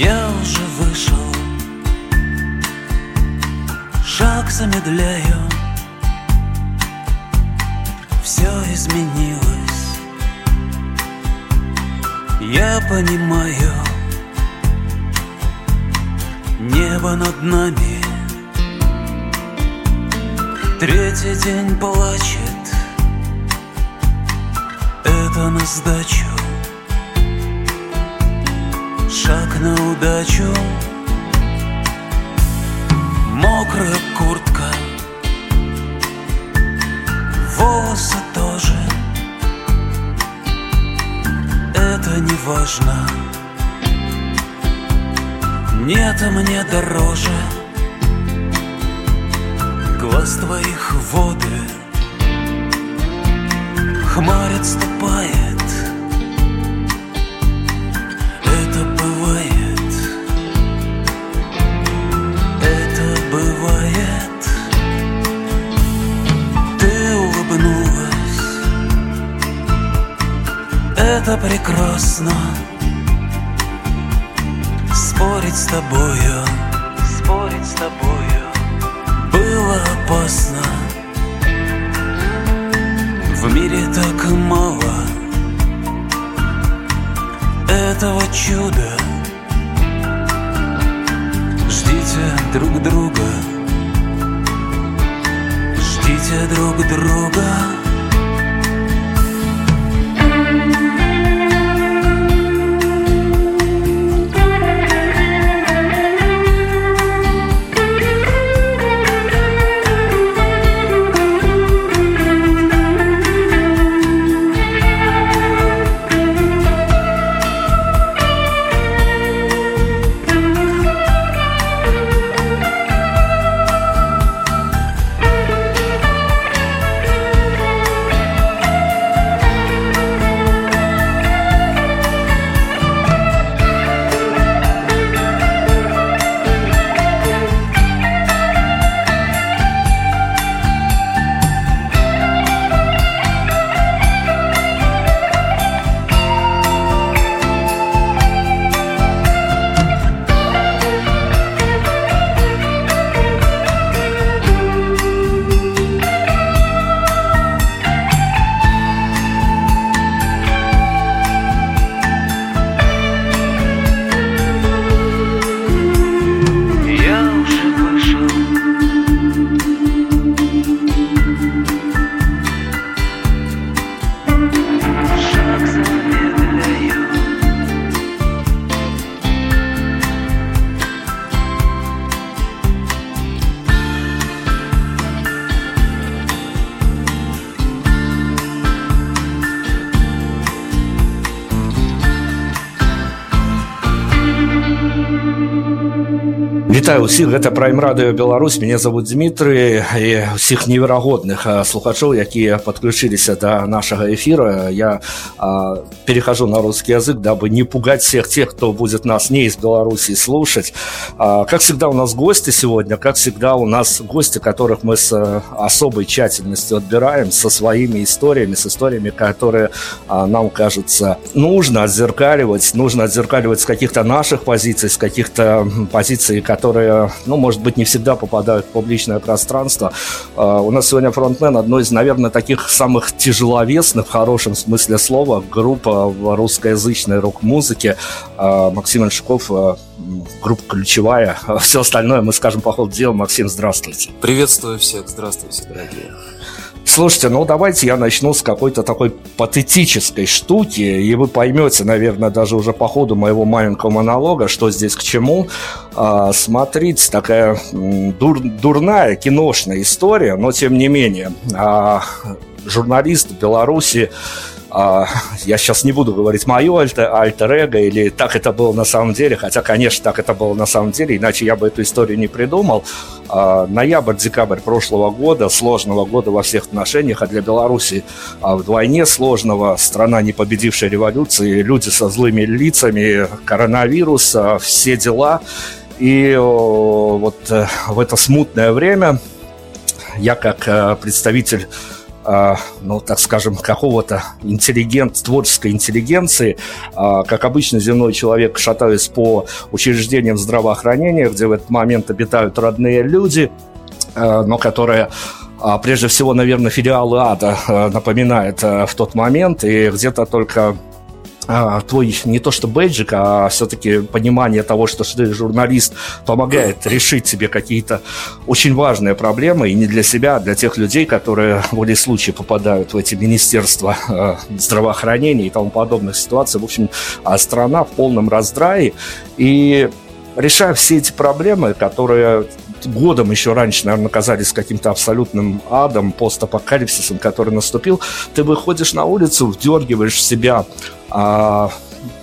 Я уже вышел, шаг замедляю, все изменилось. Я понимаю, небо над нами. Третий день плачет, это на сдачу Шаг на удачу. Мокрая куртка. Волосы тоже. Это не важно. Нет мне дороже. Глаз твоих воды. Хмарь отступает Это прекрасно. Спорить с тобою. Спорить с тобою. Было опасно. В мире так мало Этого чуда. Ждите друг друга. Ждите друг друга Вітаю ўсіх гэта прайм радыё Беларусь мяне зовут Дмітрый і ўсіх неверагодных а, слухачоў якія подключиліся до нашага эфира я а, перехожу на русский язык дабы не пугать всех тех кто будет нас не из Беларуси слушать. А, как всегда у нас гости сегодня как всегда у нас гости которых мы с а, особой тщательностью отбираем со своими историями с историями которые а, нам кажется нужно отзеркаливать нужно отзеркаливать с каких-то наших позиций с каких-то позиций которые ну может быть не всегда попадают в публичное пространство. А, у нас сегодня фронтмен одной из наверное таких самых тяжеловесных в хорошем смысле слова группа в русскоязычной рок-музыке А, Максим Альшиков а, группа ключевая все остальное мы скажем по ходу дела Максим здравствуйте Приветствую всех, здравствуйте, дорогие. Слушайте, ну давайте я начну с какой-то такой патетической штуки, и вы поймете, наверное, даже уже по ходу моего маленького монолога, что здесь к чему. А, смотрите, такая дур- дурная киношная история, но тем не менее. А, журналист Беларуси а, я сейчас не буду говорить мое альтер, альтер эго или так это было на самом деле, хотя, конечно, так это было на самом деле, иначе я бы эту историю не придумал. А, ноябрь-декабрь прошлого года, сложного года во всех отношениях, а для Беларуси а, вдвойне сложного, страна, не победившая революции, люди со злыми лицами, коронавирус, а, все дела. И вот э, в это смутное время я как э, представитель ну, так скажем, какого-то интеллигент, творческой интеллигенции, как обычно земной человек, шатаюсь по учреждениям здравоохранения, где в этот момент обитают родные люди, но которые прежде всего, наверное, филиалы ада напоминает в тот момент, и где-то только а, твой не то что бейджик, а все-таки понимание того, что ты журналист, помогает решить себе какие-то очень важные проблемы, и не для себя, а для тех людей, которые в воле случая попадают в эти министерства э, здравоохранения и тому подобных ситуаций. В общем, а страна в полном раздрае, и решая все эти проблемы, которые годом еще раньше, наверное, казались каким-то абсолютным адом, постапокалипсисом, который наступил, ты выходишь на улицу, вдергиваешь в себя а,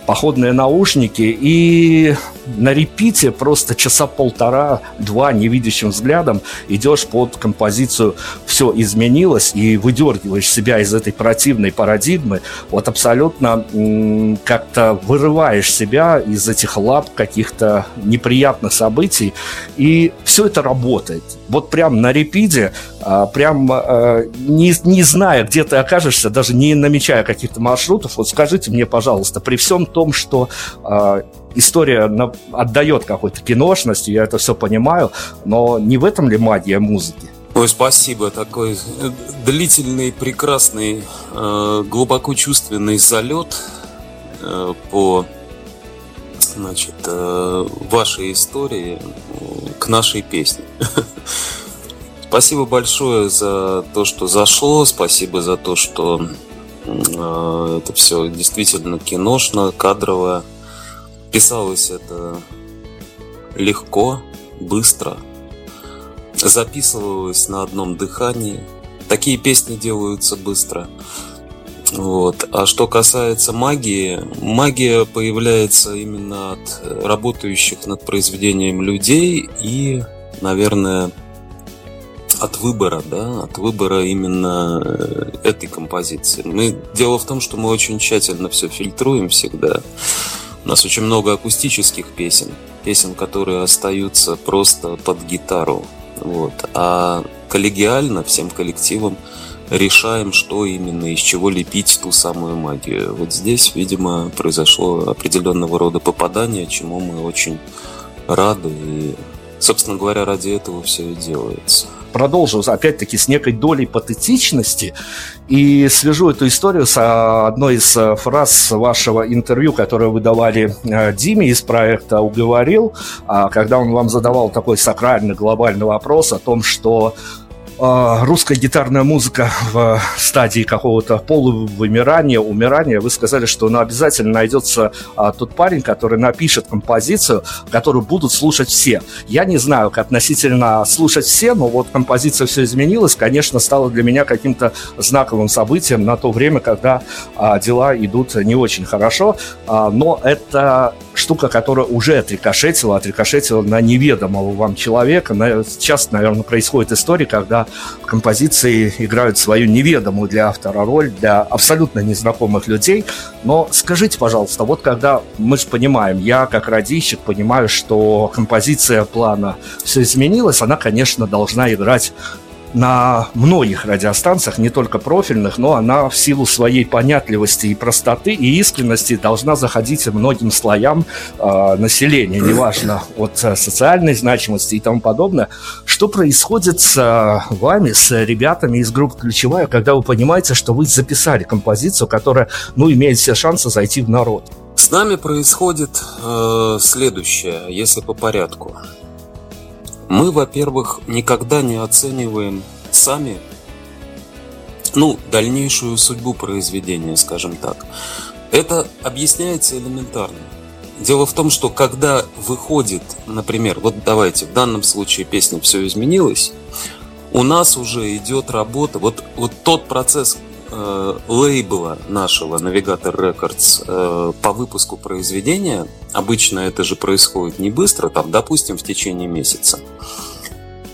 походные наушники и на репите просто часа полтора-два невидящим взглядом идешь под композицию «Все изменилось» и выдергиваешь себя из этой противной парадигмы, вот абсолютно как-то вырываешь себя из этих лап каких-то неприятных событий, и все это работает. Вот прям на репиде, а, прям а, не, не зная, где ты окажешься, даже не намечая каких-то маршрутов, вот скажите мне, пожалуйста, при всем том, что а, история на, отдает какой-то киношностью, я это все понимаю, но не в этом ли магия музыки? Ой, спасибо. Такой э, длительный, прекрасный, э, глубоко чувственный залет э, по значит, э, вашей истории э, к нашей песне. Спасибо большое за то, что зашло, спасибо за то, что э, это все действительно киношно, кадрово. Писалось это легко, быстро, записывалось на одном дыхании. Такие песни делаются быстро. Вот. А что касается магии, магия появляется именно от работающих над произведением людей и, наверное, от выбора, да, от выбора именно э, этой композиции. Мы, дело в том, что мы очень тщательно все фильтруем всегда. У нас очень много акустических песен, песен, которые остаются просто под гитару. Вот. А коллегиально, всем коллективом, решаем, что именно, из чего лепить ту самую магию. Вот здесь, видимо, произошло определенного рода попадание, чему мы очень рады. И, собственно говоря, ради этого все и делается продолжу, опять-таки, с некой долей патетичности. И свяжу эту историю с а, одной из э, фраз вашего интервью, которое вы давали э, Диме из проекта «Уговорил», а, когда он вам задавал такой сакральный глобальный вопрос о том, что русская гитарная музыка в стадии какого-то полувымирания, умирания, вы сказали, что ну, обязательно найдется а, тот парень, который напишет композицию, которую будут слушать все. Я не знаю, как относительно слушать все, но вот композиция все изменилась, конечно, стало для меня каким-то знаковым событием на то время, когда а, дела идут не очень хорошо, а, но это штука, которая уже отрикошетила, отрикошетила на неведомого вам человека. Сейчас, наверное, происходит история, когда композиции играют свою неведомую для автора роль, для абсолютно незнакомых людей. Но скажите, пожалуйста, вот когда мы же понимаем, я как радищик понимаю, что композиция плана все изменилось, она, конечно, должна играть на многих радиостанциях, не только профильных, но она в силу своей понятливости и простоты и искренности должна заходить многим слоям э, населения, неважно от э, социальной значимости и тому подобное. Что происходит с э, вами, с ребятами из группы «Ключевая», когда вы понимаете, что вы записали композицию, которая, ну, имеет все шансы зайти в народ? С нами происходит э, следующее, если по порядку. Мы, во-первых, никогда не оцениваем сами ну, дальнейшую судьбу произведения, скажем так. Это объясняется элементарно. Дело в том, что когда выходит, например, вот давайте, в данном случае песня «Все изменилось», у нас уже идет работа, вот, вот тот процесс, э, лейбла нашего Navigator Records э, по выпуску произведения, обычно это же происходит не быстро, там, допустим, в течение месяца.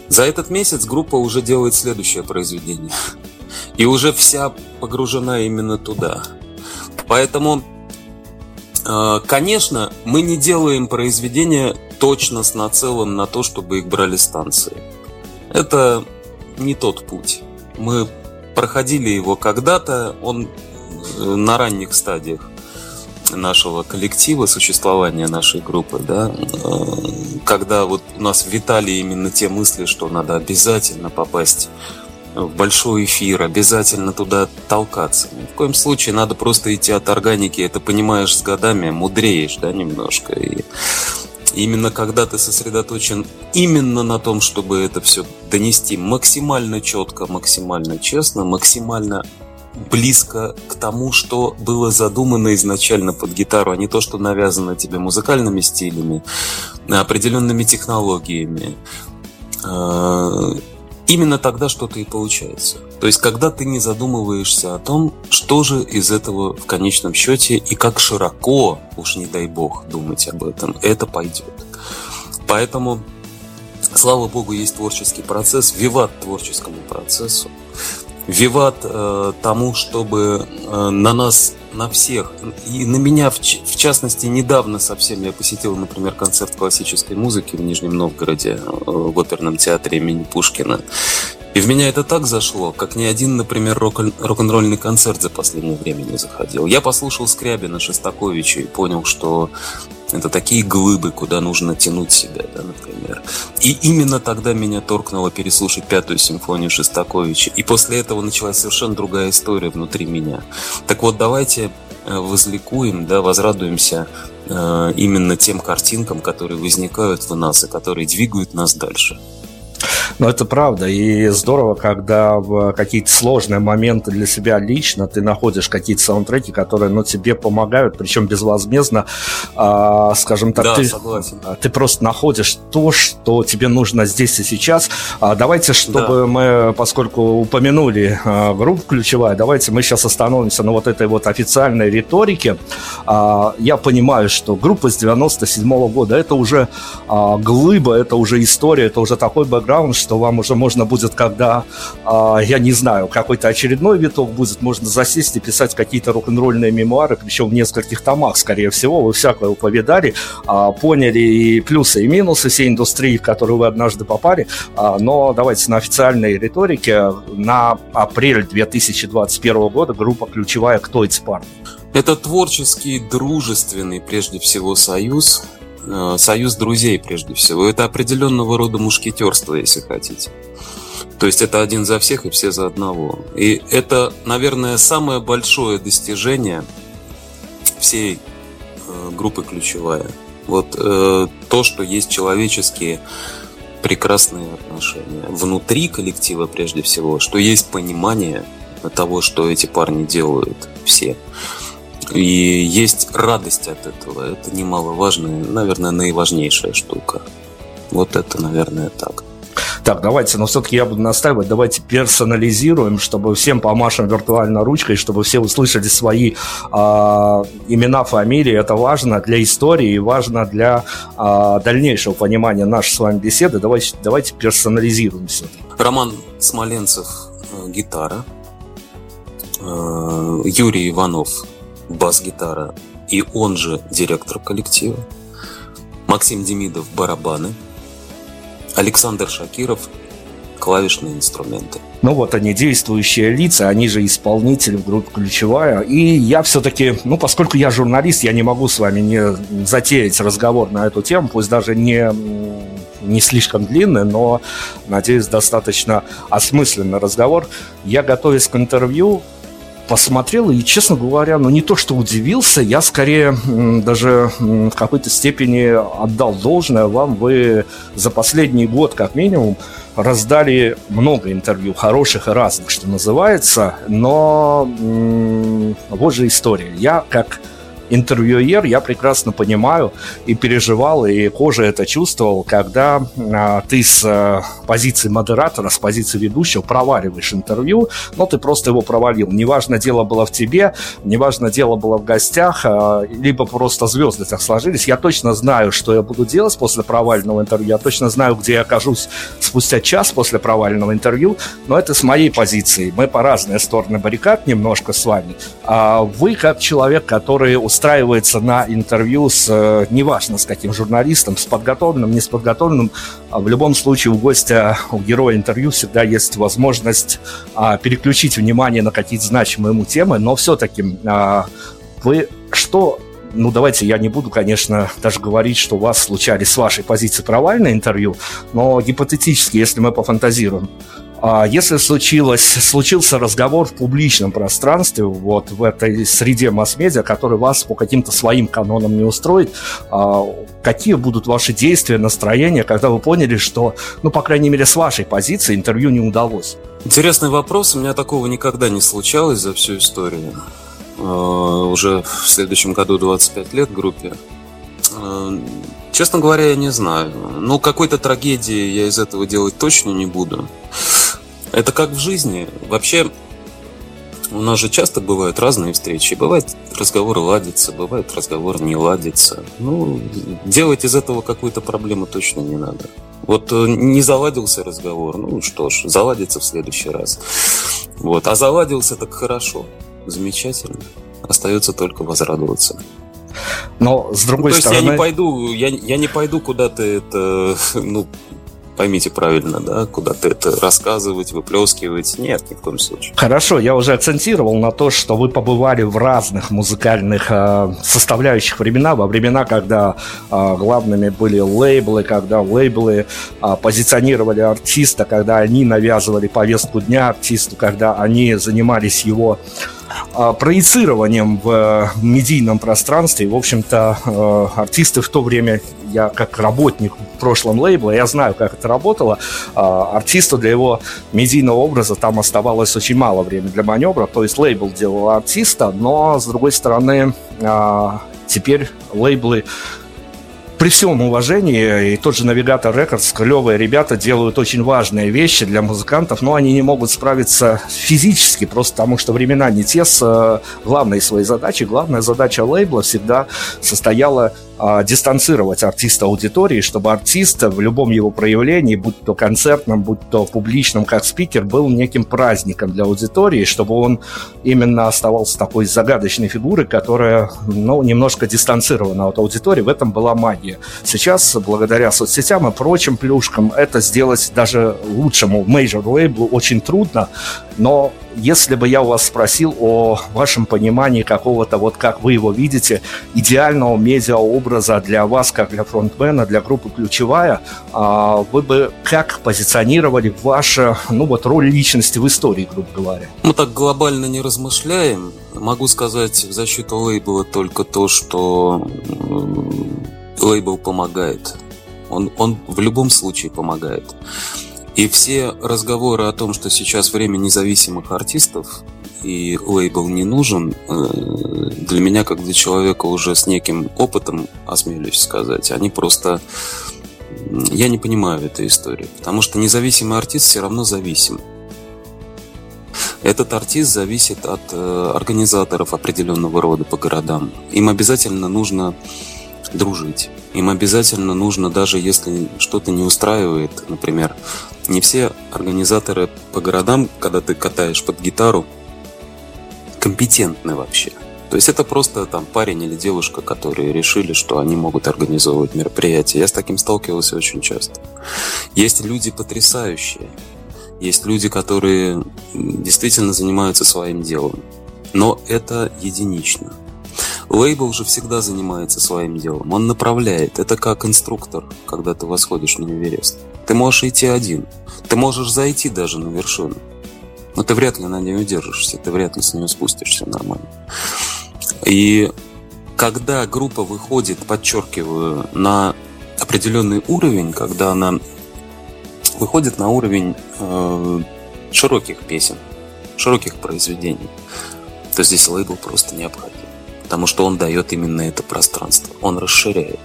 За этот месяц группа уже делает следующее произведение. И уже вся погружена именно туда. Поэтому, э, конечно, мы не делаем произведения точно с нацелом на то, чтобы их брали станции. Это не тот путь. Мы проходили его когда-то, он э, на ранних стадиях нашего коллектива, существования нашей группы, да, э, когда вот у нас витали именно те мысли, что надо обязательно попасть в большой эфир, обязательно туда толкаться. Ни в коем случае надо просто идти от органики, это понимаешь с годами, мудреешь, да, немножко. И именно когда ты сосредоточен именно на том, чтобы это все донести максимально четко, максимально честно, максимально близко к тому, что было задумано изначально под гитару, а не то, что навязано тебе музыкальными стилями, определенными технологиями. Именно тогда что-то и получается. То есть, когда ты не задумываешься о том, что же из этого в конечном счете и как широко, уж не дай бог, думать об этом, это пойдет. Поэтому, слава богу, есть творческий процесс, виват творческому процессу виват э, тому, чтобы э, на нас, на всех, и на меня в, в частности недавно совсем я посетил, например, концерт классической музыки в Нижнем Новгороде э, в оперном театре имени Пушкина. И в меня это так зашло, как ни один, например, рок-н-ролльный концерт за последнее время не заходил. Я послушал Скрябина, Шостаковича и понял, что это такие глыбы, куда нужно тянуть себя, да, например. И именно тогда меня торкнуло переслушать пятую симфонию Шостаковича. И после этого началась совершенно другая история внутри меня. Так вот, давайте э, возликуем, да, возрадуемся э, именно тем картинкам, которые возникают в нас и которые двигают нас дальше. Но это правда. И здорово, когда в какие-то сложные моменты для себя лично ты находишь какие-то саундтреки, которые ну, тебе помогают, причем безвозмездно. А, скажем так, да, ты, согласен. ты просто находишь то, что тебе нужно здесь и сейчас. А, давайте, чтобы да. мы, поскольку упомянули а, группу ключевая, давайте мы сейчас остановимся на вот этой вот официальной риторике. А, я понимаю, что группа с 97 -го года это уже а, глыба, это уже история, это уже такой бэкграунд, что вам уже можно будет, когда, э, я не знаю, какой-то очередной виток будет, можно засесть и писать какие-то рок-н-ролльные мемуары, причем в нескольких томах, скорее всего, вы всякое уповедали, э, поняли и плюсы, и минусы всей индустрии, в которую вы однажды попали, э, но давайте на официальной риторике на апрель 2021 года группа ключевая «Кто эти парни?» Это творческий, дружественный, прежде всего, союз, союз друзей прежде всего. Это определенного рода мушкетерство, если хотите. То есть это один за всех и все за одного. И это, наверное, самое большое достижение всей э, группы ключевая. Вот э, то, что есть человеческие прекрасные отношения внутри коллектива прежде всего, что есть понимание того, что эти парни делают все. И есть радость от этого. Это немаловажная, наверное, наиважнейшая штука. Вот это, наверное, так. Так, давайте, но все-таки я буду настаивать, давайте персонализируем, чтобы всем помашем виртуально ручкой, чтобы все услышали свои э, имена, фамилии. Это важно для истории и важно для э, дальнейшего понимания нашей с вами беседы. Давайте, давайте персонализируем все. Роман Смоленцев, э, гитара. Э, Юрий Иванов, бас-гитара и он же директор коллектива, Максим Демидов – барабаны, Александр Шакиров – клавишные инструменты. Ну вот они действующие лица, они же исполнители в группе «Ключевая». И я все-таки, ну поскольку я журналист, я не могу с вами не затеять разговор на эту тему, пусть даже не не слишком длинный, но, надеюсь, достаточно осмысленный разговор. Я, готовясь к интервью, посмотрел и, честно говоря, ну не то, что удивился, я скорее даже в какой-то степени отдал должное вам. Вы за последний год, как минимум, раздали много интервью, хороших и разных, что называется, но вот же история. Я как интервьюер, я прекрасно понимаю и переживал, и кожа это чувствовал, когда а, ты с а, позиции модератора, с позиции ведущего проваливаешь интервью, но ты просто его провалил. Неважно, дело было в тебе, неважно, дело было в гостях, а, либо просто звезды так сложились. Я точно знаю, что я буду делать после провального интервью, я точно знаю, где я окажусь спустя час после провального интервью, но это с моей позиции. Мы по разные стороны баррикад немножко с вами. А вы как человек, который устраивается на интервью с, э, неважно с каким журналистом, с подготовленным, не с подготовленным, а в любом случае у гостя, у героя интервью всегда есть возможность а, переключить внимание на какие-то значимые ему темы, но все-таки а, вы что ну, давайте я не буду, конечно, даже говорить, что у вас случались с вашей позиции провальные интервью, но гипотетически, если мы пофантазируем, если случилось, случился разговор в публичном пространстве, вот в этой среде масс-медиа, который вас по каким-то своим канонам не устроит, а какие будут ваши действия, настроения, когда вы поняли, что, ну, по крайней мере, с вашей позиции интервью не удалось? Интересный вопрос. У меня такого никогда не случалось за всю историю. А, уже в следующем году 25 лет группе. А, честно говоря, я не знаю. Но какой-то трагедии я из этого делать точно не буду. Это как в жизни. Вообще, у нас же часто бывают разные встречи. Бывает разговор ладится, бывает разговор не ладится. Ну, делать из этого какую-то проблему точно не надо. Вот э, не заладился разговор, ну что ж, заладится в следующий раз. Вот. А заладился так хорошо, замечательно. Остается только возрадоваться. Но с другой ну, то стороны... есть я не пойду, я, я не пойду куда-то это, ну, поймите правильно, да, куда-то это рассказывать, выплескивать. Нет, ни в коем случае. Хорошо, я уже акцентировал на то, что вы побывали в разных музыкальных э, составляющих времена, во времена, когда э, главными были лейблы, когда лейблы э, позиционировали артиста, когда они навязывали повестку дня артисту, когда они занимались его проецированием в медийном пространстве. В общем-то, артисты в то время я как работник в прошлом лейбла, я знаю, как это работало. А, артисту для его медийного образа там оставалось очень мало времени для маневра. То есть лейбл делал артиста, но, с другой стороны, а, теперь лейблы при всем уважении, и тот же Навигатор Рекордс, клевые ребята делают очень важные вещи для музыкантов, но они не могут справиться физически, просто потому что времена не те с э, главной своей задачей. Главная задача лейбла всегда состояла а, дистанцировать артиста аудитории, чтобы артист в любом его проявлении, будь то концертном, будь то публичном, как спикер, был неким праздником для аудитории, чтобы он именно оставался такой загадочной фигурой, которая, ну, немножко дистанцирована от аудитории. В этом была магия. Сейчас, благодаря соцсетям и прочим плюшкам, это сделать даже лучшему major лейблу очень трудно, но если бы я у вас спросил о вашем понимании какого-то, вот как вы его видите, идеального медиаобраза для вас, как для фронтмена, для группы «Ключевая», а, вы бы как позиционировали вашу, ну вот, роль личности в истории, грубо говоря? Мы так глобально не размышляем. Могу сказать в защиту лейбла только то, что лейбл помогает. Он, он в любом случае помогает. И все разговоры о том, что сейчас время независимых артистов и лейбл не нужен, э, для меня, как для человека уже с неким опытом, осмелюсь сказать, они просто... Я не понимаю этой истории, потому что независимый артист все равно зависим. Этот артист зависит от э, организаторов определенного рода по городам. Им обязательно нужно дружить. Им обязательно нужно, даже если что-то не устраивает, например, не все организаторы по городам, когда ты катаешь под гитару, компетентны вообще. То есть это просто там парень или девушка, которые решили, что они могут организовывать мероприятия. Я с таким сталкивался очень часто. Есть люди потрясающие. Есть люди, которые действительно занимаются своим делом. Но это единично. Лейбл же всегда занимается своим делом. Он направляет. Это как инструктор, когда ты восходишь на Эверест. Ты можешь идти один. Ты можешь зайти даже на вершину. Но ты вряд ли на ней удержишься. Ты вряд ли с нее спустишься нормально. И когда группа выходит, подчеркиваю, на определенный уровень, когда она выходит на уровень э, широких песен, широких произведений, то здесь лейбл просто необходим. Потому что он дает именно это пространство, он расширяет.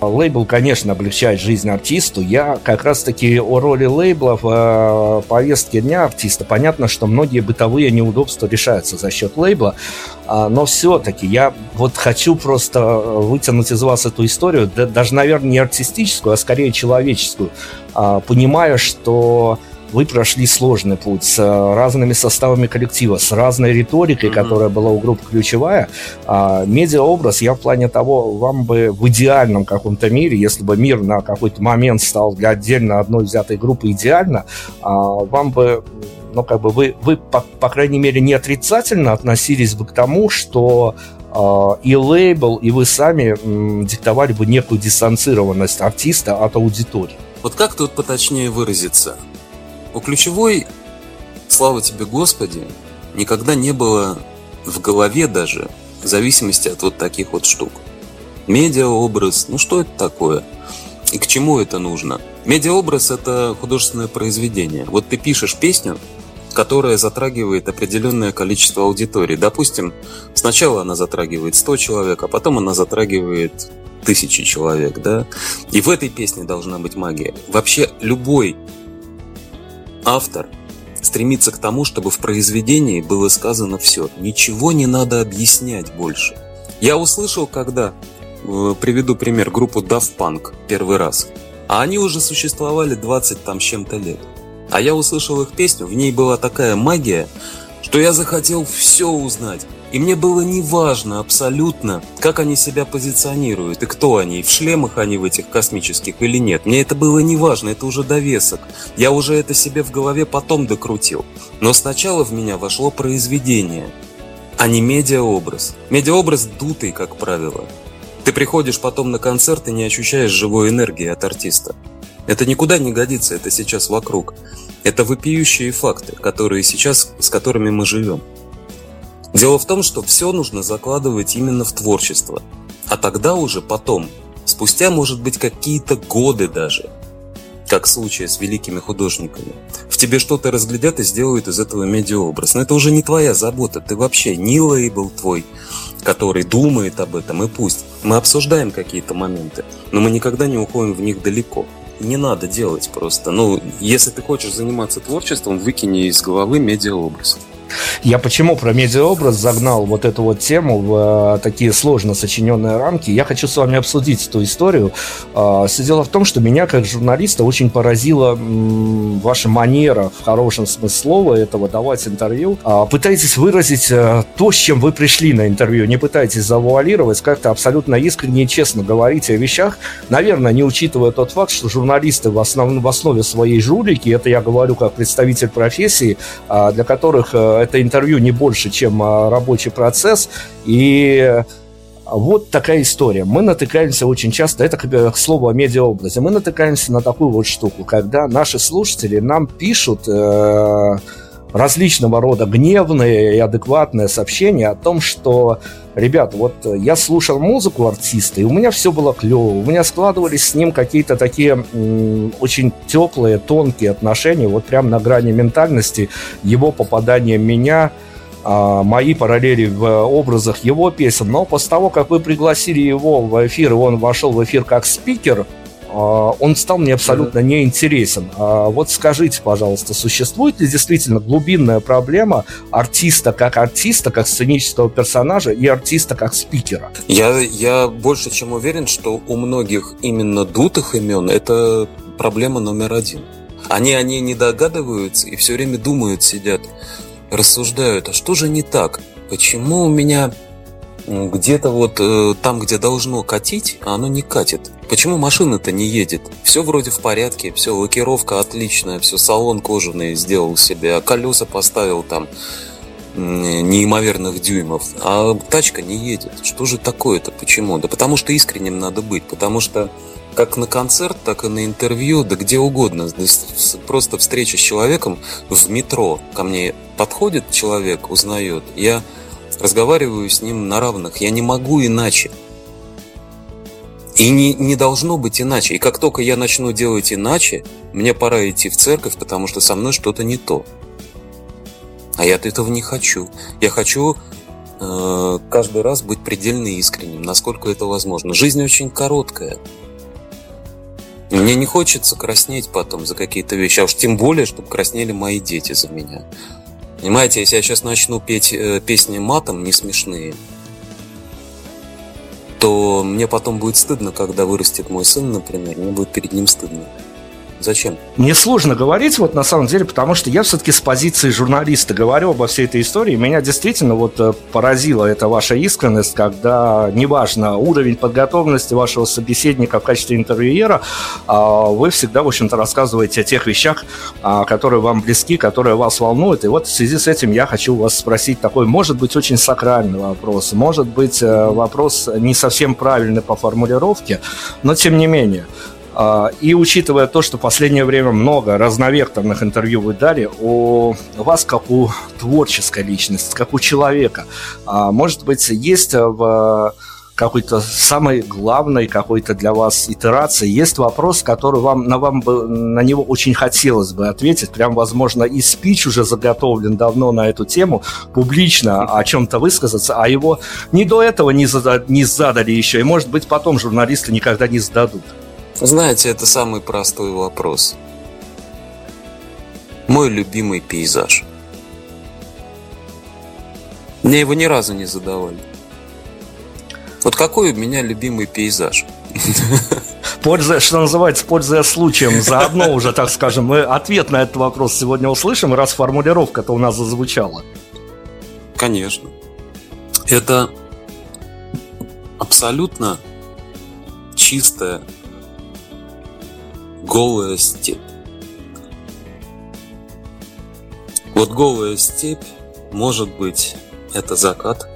Лейбл, конечно, облегчает жизнь артисту. Я как раз-таки о роли лейблов э, повестке дня артиста. Понятно, что многие бытовые неудобства решаются за счет лейбла, э, но все-таки я вот хочу просто вытянуть из вас эту историю, да, даже, наверное, не артистическую, а скорее человеческую, э, понимая, что вы прошли сложный путь с э, разными составами коллектива, с разной риторикой, mm-hmm. которая была у группы ключевая. А, медиаобраз, я в плане того, вам бы в идеальном каком-то мире, если бы мир на какой-то момент стал для отдельно одной взятой группы идеально, а, вам бы ну, как бы вы, вы по, по крайней мере, не отрицательно относились бы к тому, что Uh, и лейбл, и вы сами м, диктовали бы некую дистанцированность артиста от аудитории. Вот как тут поточнее выразиться? У ключевой «Слава тебе, Господи» никогда не было в голове даже зависимости от вот таких вот штук. Медиаобраз, ну что это такое? И к чему это нужно? Медиаобраз – это художественное произведение. Вот ты пишешь песню, которая затрагивает определенное количество аудитории. Допустим, сначала она затрагивает 100 человек, а потом она затрагивает тысячи человек, да? И в этой песне должна быть магия. Вообще любой Автор стремится к тому, чтобы в произведении было сказано все. Ничего не надо объяснять больше. Я услышал, когда, э, приведу пример, группу Daft Punk первый раз. А они уже существовали 20 там с чем-то лет. А я услышал их песню, в ней была такая магия, что я захотел все узнать. И мне было неважно абсолютно, как они себя позиционируют и кто они, в шлемах они в этих космических или нет. Мне это было неважно, это уже довесок. Я уже это себе в голове потом докрутил. Но сначала в меня вошло произведение, а не медиаобраз. Медиаобраз дутый, как правило. Ты приходишь потом на концерт и не ощущаешь живой энергии от артиста. Это никуда не годится, это сейчас вокруг. Это вопиющие факты, которые сейчас, с которыми мы живем. Дело в том, что все нужно закладывать именно в творчество. А тогда уже потом, спустя, может быть, какие-то годы даже, как в случае с великими художниками, в тебе что-то разглядят и сделают из этого медиаобраз. Но это уже не твоя забота, ты вообще не лейбл твой, который думает об этом, и пусть. Мы обсуждаем какие-то моменты, но мы никогда не уходим в них далеко. Не надо делать просто. Ну, если ты хочешь заниматься творчеством, выкини из головы медиаобраз. Я почему про медиаобраз загнал вот эту вот тему в э, такие сложно сочиненные рамки? Я хочу с вами обсудить эту историю. Э, все дело в том, что меня как журналиста очень поразила ваша манера, в хорошем смысле слова этого, давать интервью. Э, пытаетесь выразить э, то, с чем вы пришли на интервью. Не пытайтесь завуалировать, как-то абсолютно искренне и честно говорите о вещах. Наверное, не учитывая тот факт, что журналисты в, основ, в основе своей жулики, это я говорю как представитель профессии, э, для которых э, это интервью не больше, чем а, рабочий процесс. И вот такая история. Мы натыкаемся очень часто, это к слову о медиаобразе, мы натыкаемся на такую вот штуку, когда наши слушатели нам пишут э, различного рода гневные и адекватные сообщения о том, что, ребят, вот я слушал музыку артиста, и у меня все было клево, у меня складывались с ним какие-то такие м, очень теплые, тонкие отношения, вот прям на грани ментальности, его попадания меня, а, мои параллели в образах его песен, но после того, как вы пригласили его в эфир, и он вошел в эфир как спикер, он стал мне абсолютно неинтересен. А вот скажите, пожалуйста, существует ли действительно глубинная проблема артиста как артиста, как сценического персонажа и артиста как спикера? Я, я больше чем уверен, что у многих именно дутых имен это проблема номер один. Они о ней не догадываются и все время думают, сидят, рассуждают, а что же не так? Почему у меня где-то вот э, там, где должно катить, а оно не катит. Почему машина-то не едет? Все вроде в порядке, все, лакировка отличная, все, салон кожаный сделал себе, а колеса поставил там неимоверных дюймов, а тачка не едет. Что же такое-то? Почему? Да потому что искренним надо быть, потому что как на концерт, так и на интервью, да где угодно. Просто встреча с человеком в метро. Ко мне подходит человек, узнает. Я разговариваю с ним на равных. Я не могу иначе. И не, не должно быть иначе. И как только я начну делать иначе, мне пора идти в церковь, потому что со мной что-то не то. А я этого не хочу. Я хочу э, каждый раз быть предельно искренним, насколько это возможно. Жизнь очень короткая. Мне не хочется краснеть потом за какие-то вещи, а уж тем более, чтобы краснели мои дети за меня. Понимаете, если я сейчас начну петь э, песни матом, не смешные, то мне потом будет стыдно, когда вырастет мой сын, например, мне будет перед ним стыдно. Зачем? Мне сложно говорить, вот на самом деле, потому что я все-таки с позиции журналиста говорю обо всей этой истории. Меня действительно вот э, поразила эта ваша искренность, когда, неважно, уровень подготовленности вашего собеседника в качестве интервьюера, а, вы всегда, в общем-то, рассказываете о тех вещах, а, которые вам близки, которые вас волнуют. И вот в связи с этим я хочу вас спросить такой, может быть, очень сакральный вопрос, может быть, э, вопрос не совсем правильный по формулировке, но тем не менее – и учитывая то, что в последнее время много разновекторных интервью вы дали о вас как у творческой личности, как у человека, а, может быть, есть в какой-то самой главной какой-то для вас итерации есть вопрос, который вам на вам бы на него очень хотелось бы ответить. Прям, возможно, и спич уже заготовлен давно на эту тему, публично о чем-то высказаться, а его ни до этого не, зада, не задали еще, и, может быть, потом журналисты никогда не сдадут. Знаете, это самый простой вопрос. Мой любимый пейзаж. Мне его ни разу не задавали. Вот какой у меня любимый пейзаж? Пользуя, что называется, пользуясь случаем, заодно уже, так скажем, мы ответ на этот вопрос сегодня услышим, раз формулировка-то у нас зазвучала. Конечно. Это абсолютно чистая голая степь. Вот голая степь, может быть, это закат.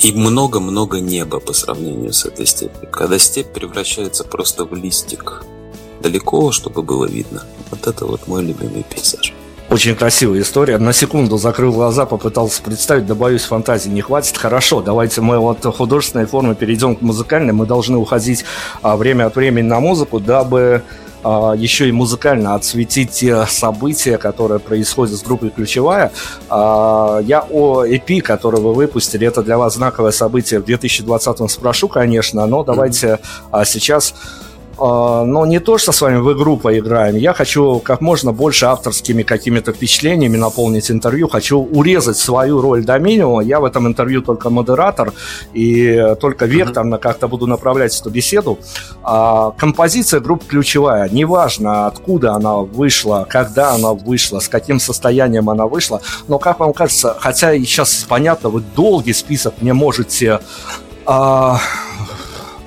И много-много неба по сравнению с этой степью. Когда степь превращается просто в листик. Далеко, чтобы было видно. Вот это вот мой любимый пейзаж. Очень красивая история. На секунду закрыл глаза, попытался представить, да боюсь, фантазии не хватит. Хорошо, давайте мы от художественной формы перейдем к музыкальной. Мы должны уходить а, время от времени на музыку, дабы а, еще и музыкально отсветить те события, которые происходят с группой «Ключевая». А, я о EP, который вы выпустили, это для вас знаковое событие в 2020-м спрошу, конечно, но давайте mm-hmm. сейчас а, но не то, что с вами в игру поиграем. Я хочу как можно больше авторскими какими-то впечатлениями наполнить интервью. Хочу урезать свою роль до минимума. Я в этом интервью только модератор и только векторно mm-hmm. как-то буду направлять эту беседу. А, композиция группы ключевая. Неважно, откуда она вышла, когда она вышла, с каким состоянием она вышла. Но, как вам кажется, хотя и сейчас понятно, вы долгий список мне можете...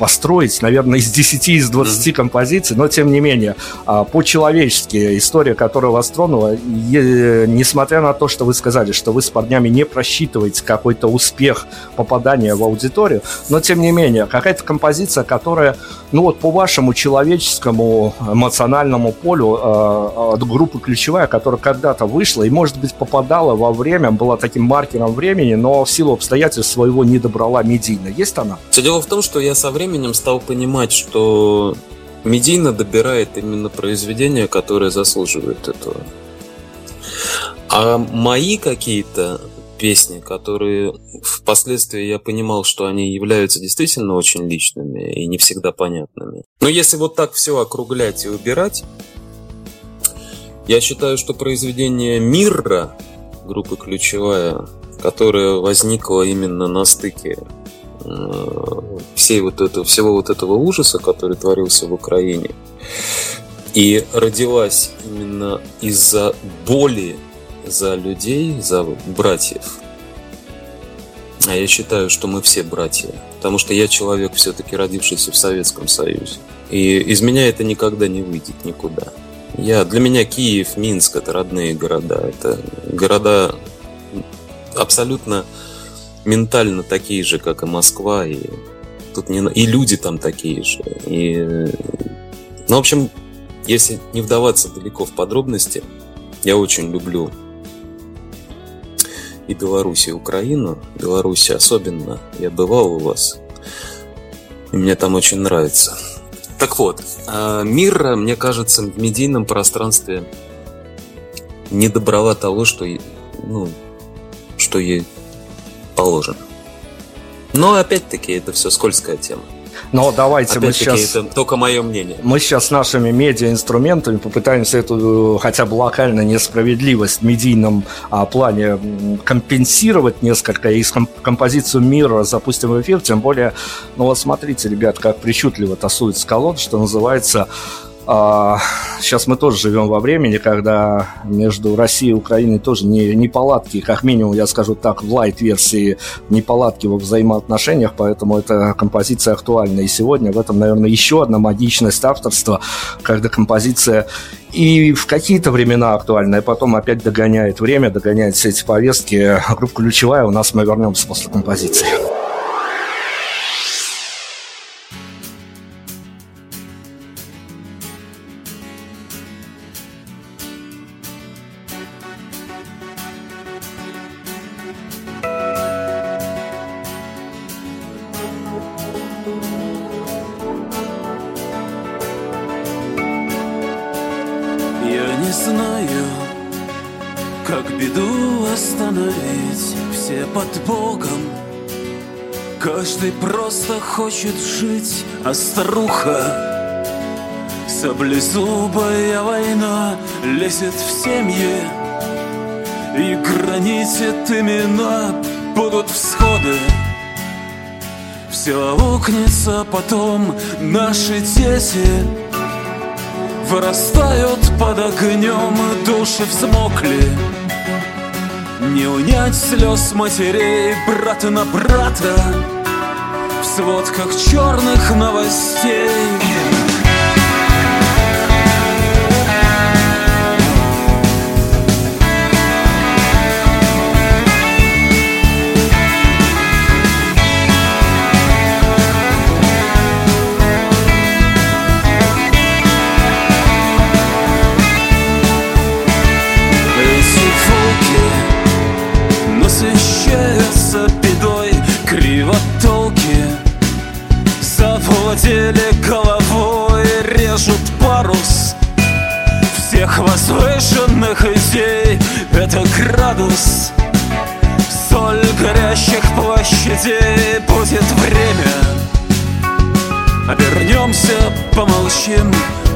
Построить, наверное, из 10, из 20 mm-hmm. композиций, но тем не менее, а, по-человечески история, которая вас тронула, несмотря на то, что вы сказали, что вы с парнями не просчитываете какой-то успех попадания в аудиторию, но тем не менее, какая-то композиция, которая, ну вот по вашему человеческому эмоциональному полю э, группы ключевая, которая когда-то вышла и, может быть, попадала во время, была таким маркером времени, но в силу обстоятельств своего не добрала медийно. Есть она? Все дело в том, что я со временем временем стал понимать, что медийно добирает именно произведения, которые заслуживают этого. А мои какие-то песни, которые впоследствии я понимал, что они являются действительно очень личными и не всегда понятными. Но если вот так все округлять и убирать, я считаю, что произведение Мира группы «Ключевая», которая возникла именно на стыке всей вот этого, всего вот этого ужаса, который творился в Украине. И родилась именно из-за боли за людей, за братьев. А я считаю, что мы все братья. Потому что я человек, все-таки родившийся в Советском Союзе. И из меня это никогда не выйдет никуда. Я, для меня Киев, Минск это родные города. Это города абсолютно ментально такие же, как и Москва, и тут не и люди там такие же. И, ну, в общем, если не вдаваться далеко в подробности, я очень люблю и Беларусь, и Украину. Беларусь особенно. Я бывал у вас. И мне там очень нравится. Так вот, а, мир, мне кажется, в медийном пространстве не добрала того, что, ну, что ей положено. Но опять-таки это все скользкая тема. Но давайте мы сейчас... это только мое мнение. Мы сейчас нашими медиа-инструментами попытаемся эту хотя бы локальную несправедливость в медийном а, плане компенсировать несколько и композицию мира запустим в эфир. Тем более, ну вот смотрите, ребят, как причудливо тасуется колонн, что называется сейчас мы тоже живем во времени, когда между Россией и Украиной тоже не, не палатки, как минимум, я скажу так, в лайт-версии не во взаимоотношениях, поэтому эта композиция актуальна и сегодня. В этом, наверное, еще одна магичность авторства, когда композиция и в какие-то времена актуальная, потом опять догоняет время, догоняет все эти повестки. Группа ключевая, у нас мы вернемся после композиции. Хочет жить, а старуха Саблезубая война лезет в семьи И граничит имена будут всходы. Все аукнется потом наши дети Вырастают под огнем, души взмокли. Не унять слез матерей брата на брата сводках черных новостей. Возвышенных идей. Это градус Соль горящих площадей. Будет время. Обернемся, помолчим,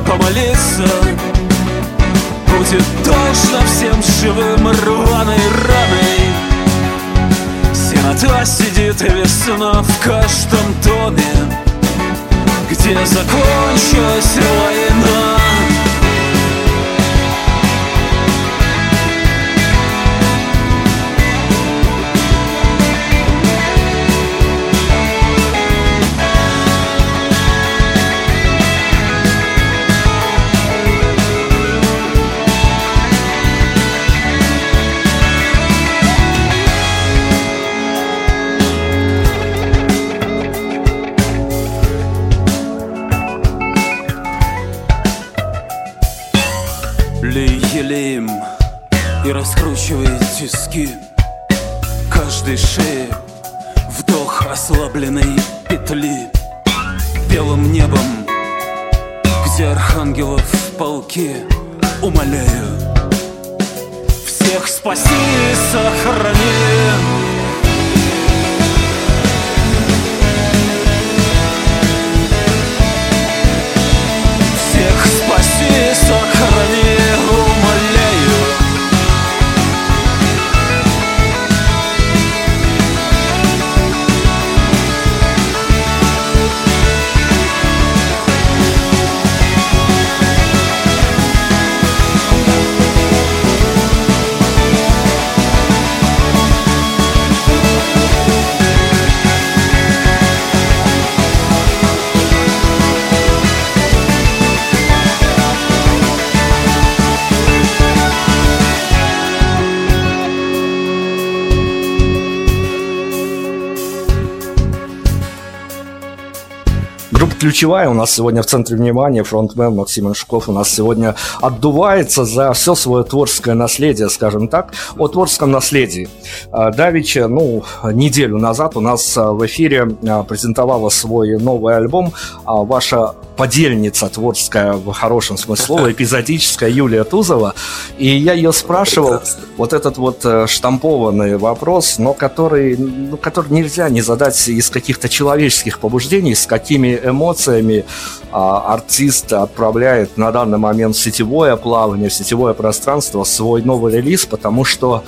помолиться. Будет точно всем живым рваной раной. Синота сидит и весна в каждом доме где закончилась война ключевая у нас сегодня в центре внимания. Фронтмен Максим Иншков у нас сегодня отдувается за все свое творческое наследие, скажем так. О творческом наследии. А, Давича, ну, неделю назад у нас а, в эфире а, презентовала свой новый альбом ваша подельница творческая в хорошем смысле слова, эпизодическая Юлия Тузова. И я ее спрашивал Прекрасно. вот этот вот э, штампованный вопрос, но который, ну, который нельзя не задать из каких-то человеческих побуждений, с какими эмоциями а, артист отправляет на данный момент в сетевое плавание, в сетевое пространство свой новый релиз, потому что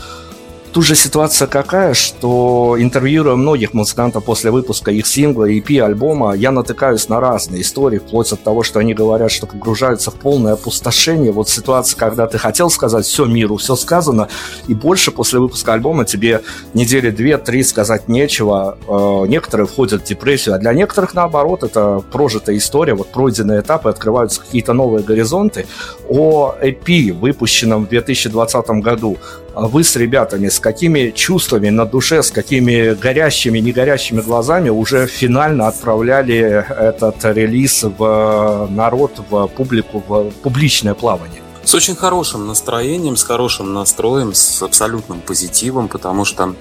Тут же ситуация какая, что интервьюируя многих музыкантов после выпуска их сингла и EP альбома, я натыкаюсь на разные истории, вплоть от того, что они говорят, что погружаются в полное опустошение. Вот ситуация, когда ты хотел сказать все миру, все сказано, и больше после выпуска альбома тебе недели две-три сказать нечего. Э, некоторые входят в депрессию, а для некоторых, наоборот, это прожитая история, вот пройденные этапы, открываются какие-то новые горизонты. О EP, выпущенном в 2020 году, а вы с ребятами, с какими чувствами на душе, с какими горящими, не горящими глазами уже финально отправляли этот релиз в народ, в публику, в публичное плавание? С очень хорошим настроением, с хорошим настроем, с абсолютным позитивом, потому что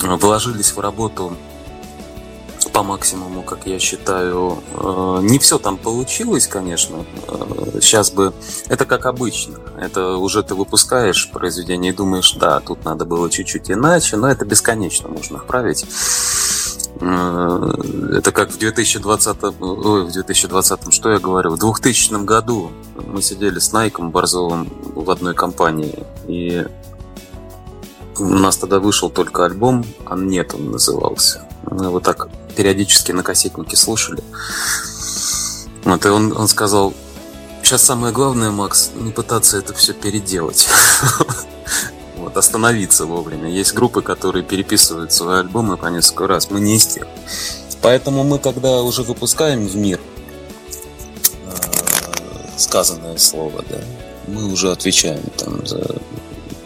вложились в работу по максимуму, как я считаю. Э, не все там получилось, конечно. Сейчас э, бы... Это как обычно. Это уже ты выпускаешь произведение и думаешь, да, тут надо было чуть-чуть иначе, но это бесконечно можно вправить. Э, это как в 2020, ой, в 2020, что я говорю, в 2000 году мы сидели с Найком Борзовым в одной компании, и у нас тогда вышел только альбом, а нет он назывался. Мы его так периодически на кассетнике слушали. Вот, и он, он сказал, сейчас самое главное, Макс, не пытаться это все переделать. Вот, остановиться вовремя. Есть группы, которые переписывают свои альбомы по несколько раз. Мы не из тех. Поэтому мы, когда уже выпускаем в мир э, сказанное слово, да, мы уже отвечаем там за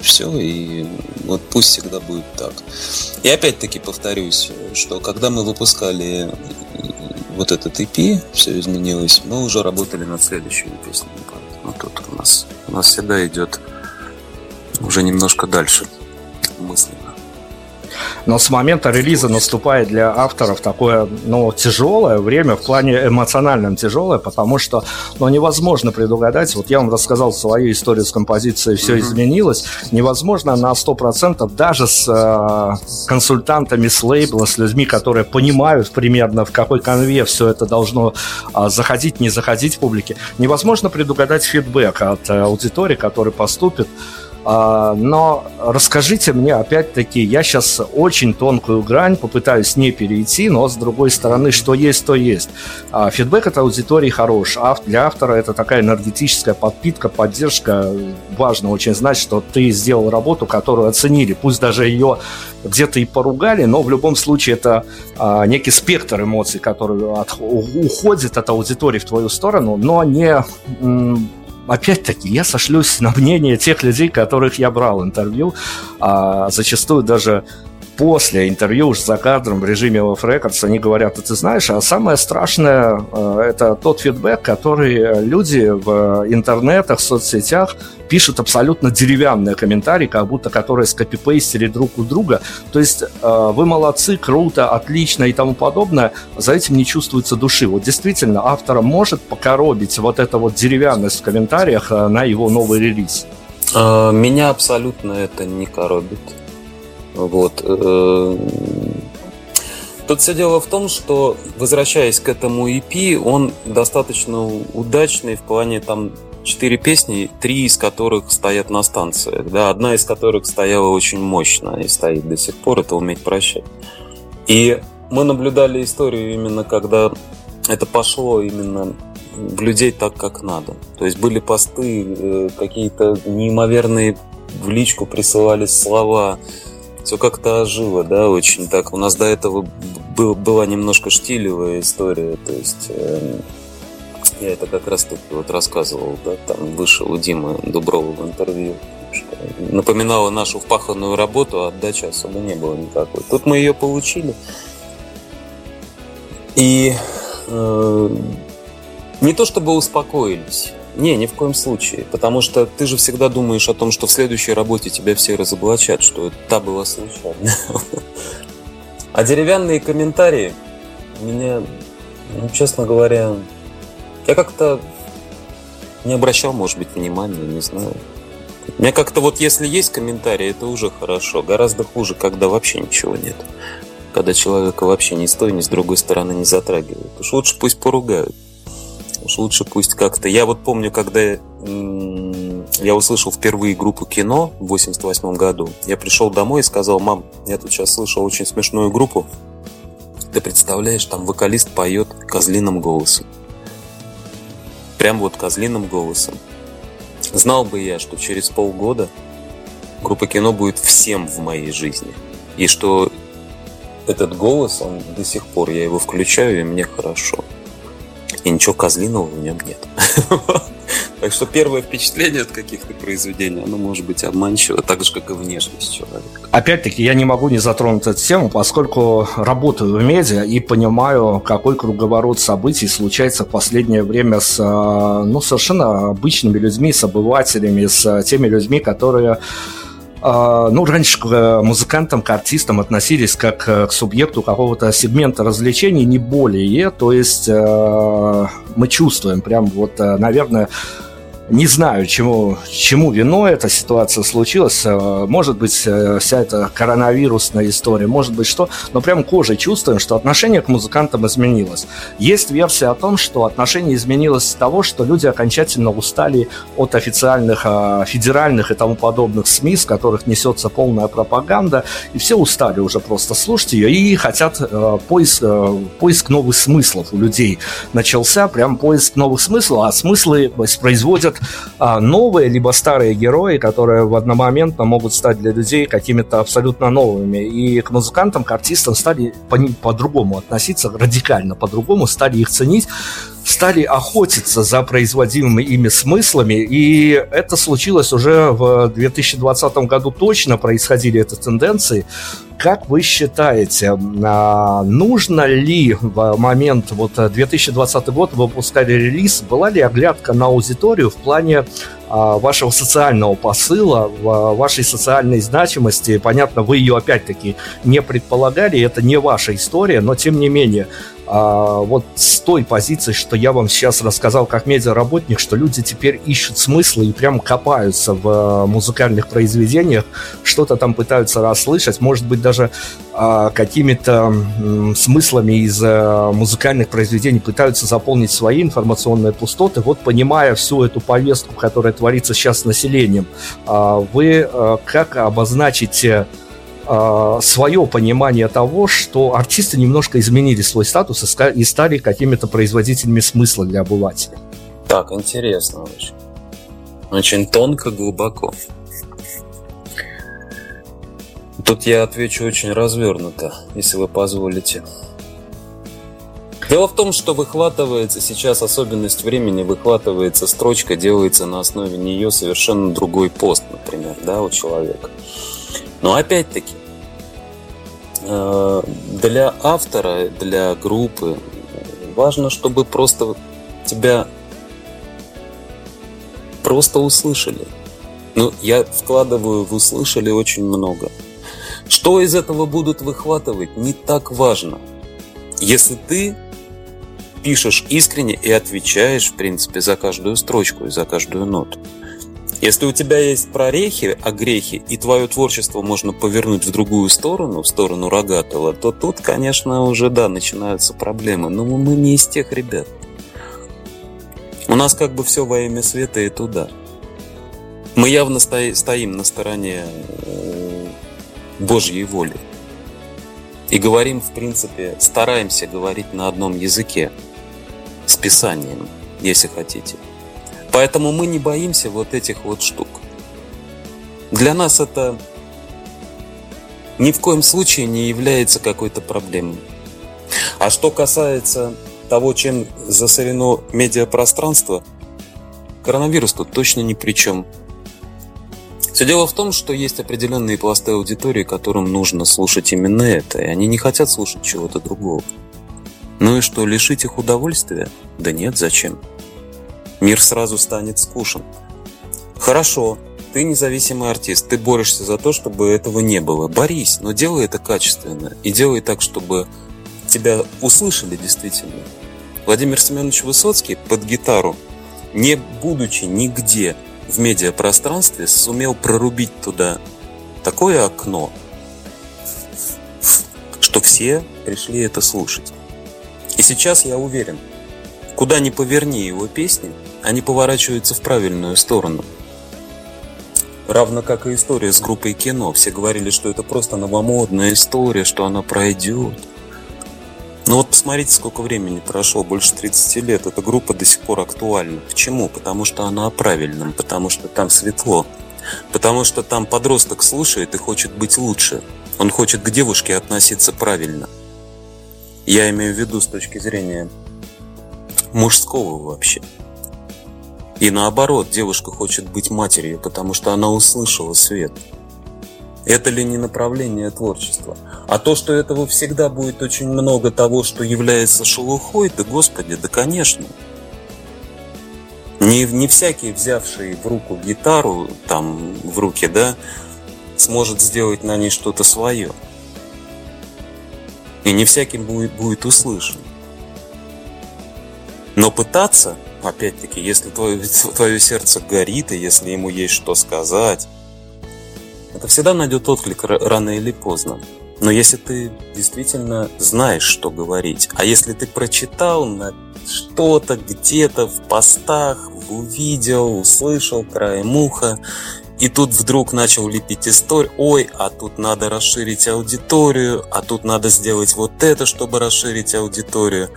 все, и вот пусть всегда будет так. И опять-таки повторюсь, что когда мы выпускали вот этот EP, все изменилось, мы уже работали над следующими песнями. Ну тут у нас, у нас всегда идет уже немножко дальше мысленно. Но с момента релиза наступает для авторов такое, ну, тяжелое время, в плане эмоциональном тяжелое, потому что, ну, невозможно предугадать. Вот я вам рассказал свою историю с композицией «Все mm-hmm. изменилось». Невозможно на 100% даже с э, консультантами с лейбла, с людьми, которые понимают примерно, в какой конве все это должно э, заходить, не заходить в публике. Невозможно предугадать фидбэк от э, аудитории, который поступит. А, но расскажите мне, опять-таки, я сейчас очень тонкую грань попытаюсь не перейти, но с другой стороны, что есть, то есть. А, фидбэк от аудитории хорош. А для автора это такая энергетическая подпитка, поддержка. Важно очень знать, что ты сделал работу, которую оценили. Пусть даже ее где-то и поругали, но в любом случае это некий спектр эмоций, который от, уходит от аудитории в твою сторону, но не опять-таки, я сошлюсь на мнение тех людей, которых я брал интервью, а зачастую даже после интервью уж за кадром в режиме Off Records они говорят, а ты знаешь, а самое страшное э, это тот фидбэк, который люди в интернетах, в соцсетях пишут абсолютно деревянные комментарии, как будто которые скопипейстили друг у друга. То есть э, вы молодцы, круто, отлично и тому подобное. За этим не чувствуется души. Вот действительно, автора может покоробить вот эта вот деревянность в комментариях э, на его новый релиз. Меня абсолютно это не коробит. Вот. Э, тут все дело в том, что, возвращаясь к этому EP, он достаточно удачный в плане там четыре песни, три из которых стоят на станциях. Да, одна из которых стояла очень мощно и стоит до сих пор, это «Уметь прощать». И мы наблюдали историю именно когда это пошло именно в людей так, как надо. То есть были посты, э, какие-то неимоверные в личку присылались слова, все как-то ожило, да, очень так. У нас до этого был, была немножко штилевая история, то есть э, я это как раз таки вот рассказывал, да, там вышел у Димы Дуброва в интервью, что напоминала нашу впаханную работу, а отдачи особо не было никакой. Тут мы ее получили. И э, не то чтобы успокоились, не, ни в коем случае. Потому что ты же всегда думаешь о том, что в следующей работе тебя все разоблачат, что та была случайно. А деревянные комментарии меня, ну, честно говоря, Я как-то не обращал, может быть, внимания, не знаю. Мне как-то вот если есть комментарии, это уже хорошо. Гораздо хуже, когда вообще ничего нет. Когда человека вообще ни с той, ни с другой стороны не затрагивают. Уж лучше пусть поругают. Уж лучше пусть как-то... Я вот помню, когда я услышал впервые группу кино в 88 году, я пришел домой и сказал, мам, я тут сейчас слышал очень смешную группу. Ты представляешь, там вокалист поет козлиным голосом. Прям вот козлиным голосом. Знал бы я, что через полгода группа кино будет всем в моей жизни. И что этот голос, он до сих пор, я его включаю, и мне хорошо. И ничего козлиного в нем нет. Так что первое впечатление от каких-то произведений, оно может быть обманчиво, так же, как и внешность человека. Опять-таки, я не могу не затронуть эту тему, поскольку работаю в медиа и понимаю, какой круговорот событий случается в последнее время с ну, совершенно обычными людьми, с обывателями, с теми людьми, которые ну, раньше к музыкантам, к артистам относились как к субъекту какого-то сегмента развлечений, не более. То есть э, мы чувствуем прям вот, э, наверное, не знаю, чему, чему вино эта ситуация случилась. Э, может быть, э, вся эта коронавирусная история, может быть, что. Но прям кожей чувствуем, что отношение к музыкантам изменилось. Есть версия о том, что отношение изменилось с того, что люди окончательно устали от официальных, э, федеральных и тому подобных СМИ, с которых несется полная пропаганда, и все устали уже просто слушать ее и хотят поиск, поиск новых смыслов у людей. Начался прям поиск новых смыслов, а смыслы воспроизводят а, новые, либо старые герои, которые в одномоментно могут стать для людей какими-то абсолютно новыми. И к музыкантам, к артистам стали по- по-другому относиться, радикально по-другому, стали их ценить, стали охотиться за производимыми ими смыслами, и это случилось уже в 2020 году точно происходили эти тенденции. Как вы считаете, а, нужно ли в момент вот 2020 год выпускали релиз, была ли оглядка на аудиторию в плане а, вашего социального посыла, вашей социальной значимости. Понятно, вы ее опять-таки не предполагали, это не ваша история, но тем не менее, а, вот с той позиции, что я вам сейчас рассказал как медиаработник, что люди теперь ищут смыслы и прям копаются в а, музыкальных произведениях, что-то там пытаются расслышать, может быть, даже а, какими-то смыслами из а, музыкальных произведений пытаются заполнить свои информационные пустоты. Вот понимая всю эту повестку, которая творится сейчас с населением, а, вы а, как обозначите э, свое понимание того, что артисты немножко изменили свой статус и стали какими-то производителями смысла для обывателя. Так, интересно очень. Очень тонко, глубоко. Тут я отвечу очень развернуто, если вы позволите. Дело в том, что выхватывается сейчас особенность времени, выхватывается строчка, делается на основе нее совершенно другой пост, например, да, у человека. Но опять-таки, э, для автора, для группы важно, чтобы просто тебя просто услышали. Ну, я вкладываю в услышали очень много. Что из этого будут выхватывать, не так важно. Если ты пишешь искренне и отвечаешь, в принципе, за каждую строчку и за каждую ноту. Если у тебя есть прорехи, огрехи, и твое творчество можно повернуть в другую сторону, в сторону рогатого, то тут, конечно, уже, да, начинаются проблемы. Но мы не из тех ребят. У нас как бы все во имя света и туда. Мы явно стоим на стороне э, Божьей воли. И говорим, в принципе, стараемся говорить на одном языке, с Писанием, если хотите. Поэтому мы не боимся вот этих вот штук. Для нас это ни в коем случае не является какой-то проблемой. А что касается того, чем засорено медиапространство, коронавирус тут точно ни при чем. Все дело в том, что есть определенные пласты аудитории, которым нужно слушать именно это, и они не хотят слушать чего-то другого. Ну и что, лишить их удовольствия? Да нет, зачем? Мир сразу станет скучен. Хорошо, ты независимый артист, ты борешься за то, чтобы этого не было. Борись, но делай это качественно. И делай так, чтобы тебя услышали действительно. Владимир Семенович Высоцкий под гитару, не будучи нигде в медиапространстве, сумел прорубить туда такое окно, что все пришли это слушать. И сейчас я уверен, куда ни поверни его песни, они поворачиваются в правильную сторону. Равно как и история с группой кино. Все говорили, что это просто новомодная история, что она пройдет. Но вот посмотрите, сколько времени прошло, больше 30 лет. Эта группа до сих пор актуальна. Почему? Потому что она о правильном, потому что там светло. Потому что там подросток слушает и хочет быть лучше. Он хочет к девушке относиться правильно. Я имею в виду с точки зрения мужского вообще. И наоборот, девушка хочет быть матерью, потому что она услышала свет. Это ли не направление творчества? А то, что этого всегда будет очень много того, что является шелухой, да господи, да конечно. Не, не всякий, взявший в руку гитару, там, в руки, да, сможет сделать на ней что-то свое. И не всяким будет, будет услышан. Но пытаться, опять-таки, если твое, твое сердце горит, и если ему есть что сказать, это всегда найдет отклик рано или поздно. Но если ты действительно знаешь, что говорить, а если ты прочитал на что-то где-то в постах, увидел, услышал краем уха, и тут вдруг начал лепить историю, ой, а тут надо расширить аудиторию, а тут надо сделать вот это, чтобы расширить аудиторию.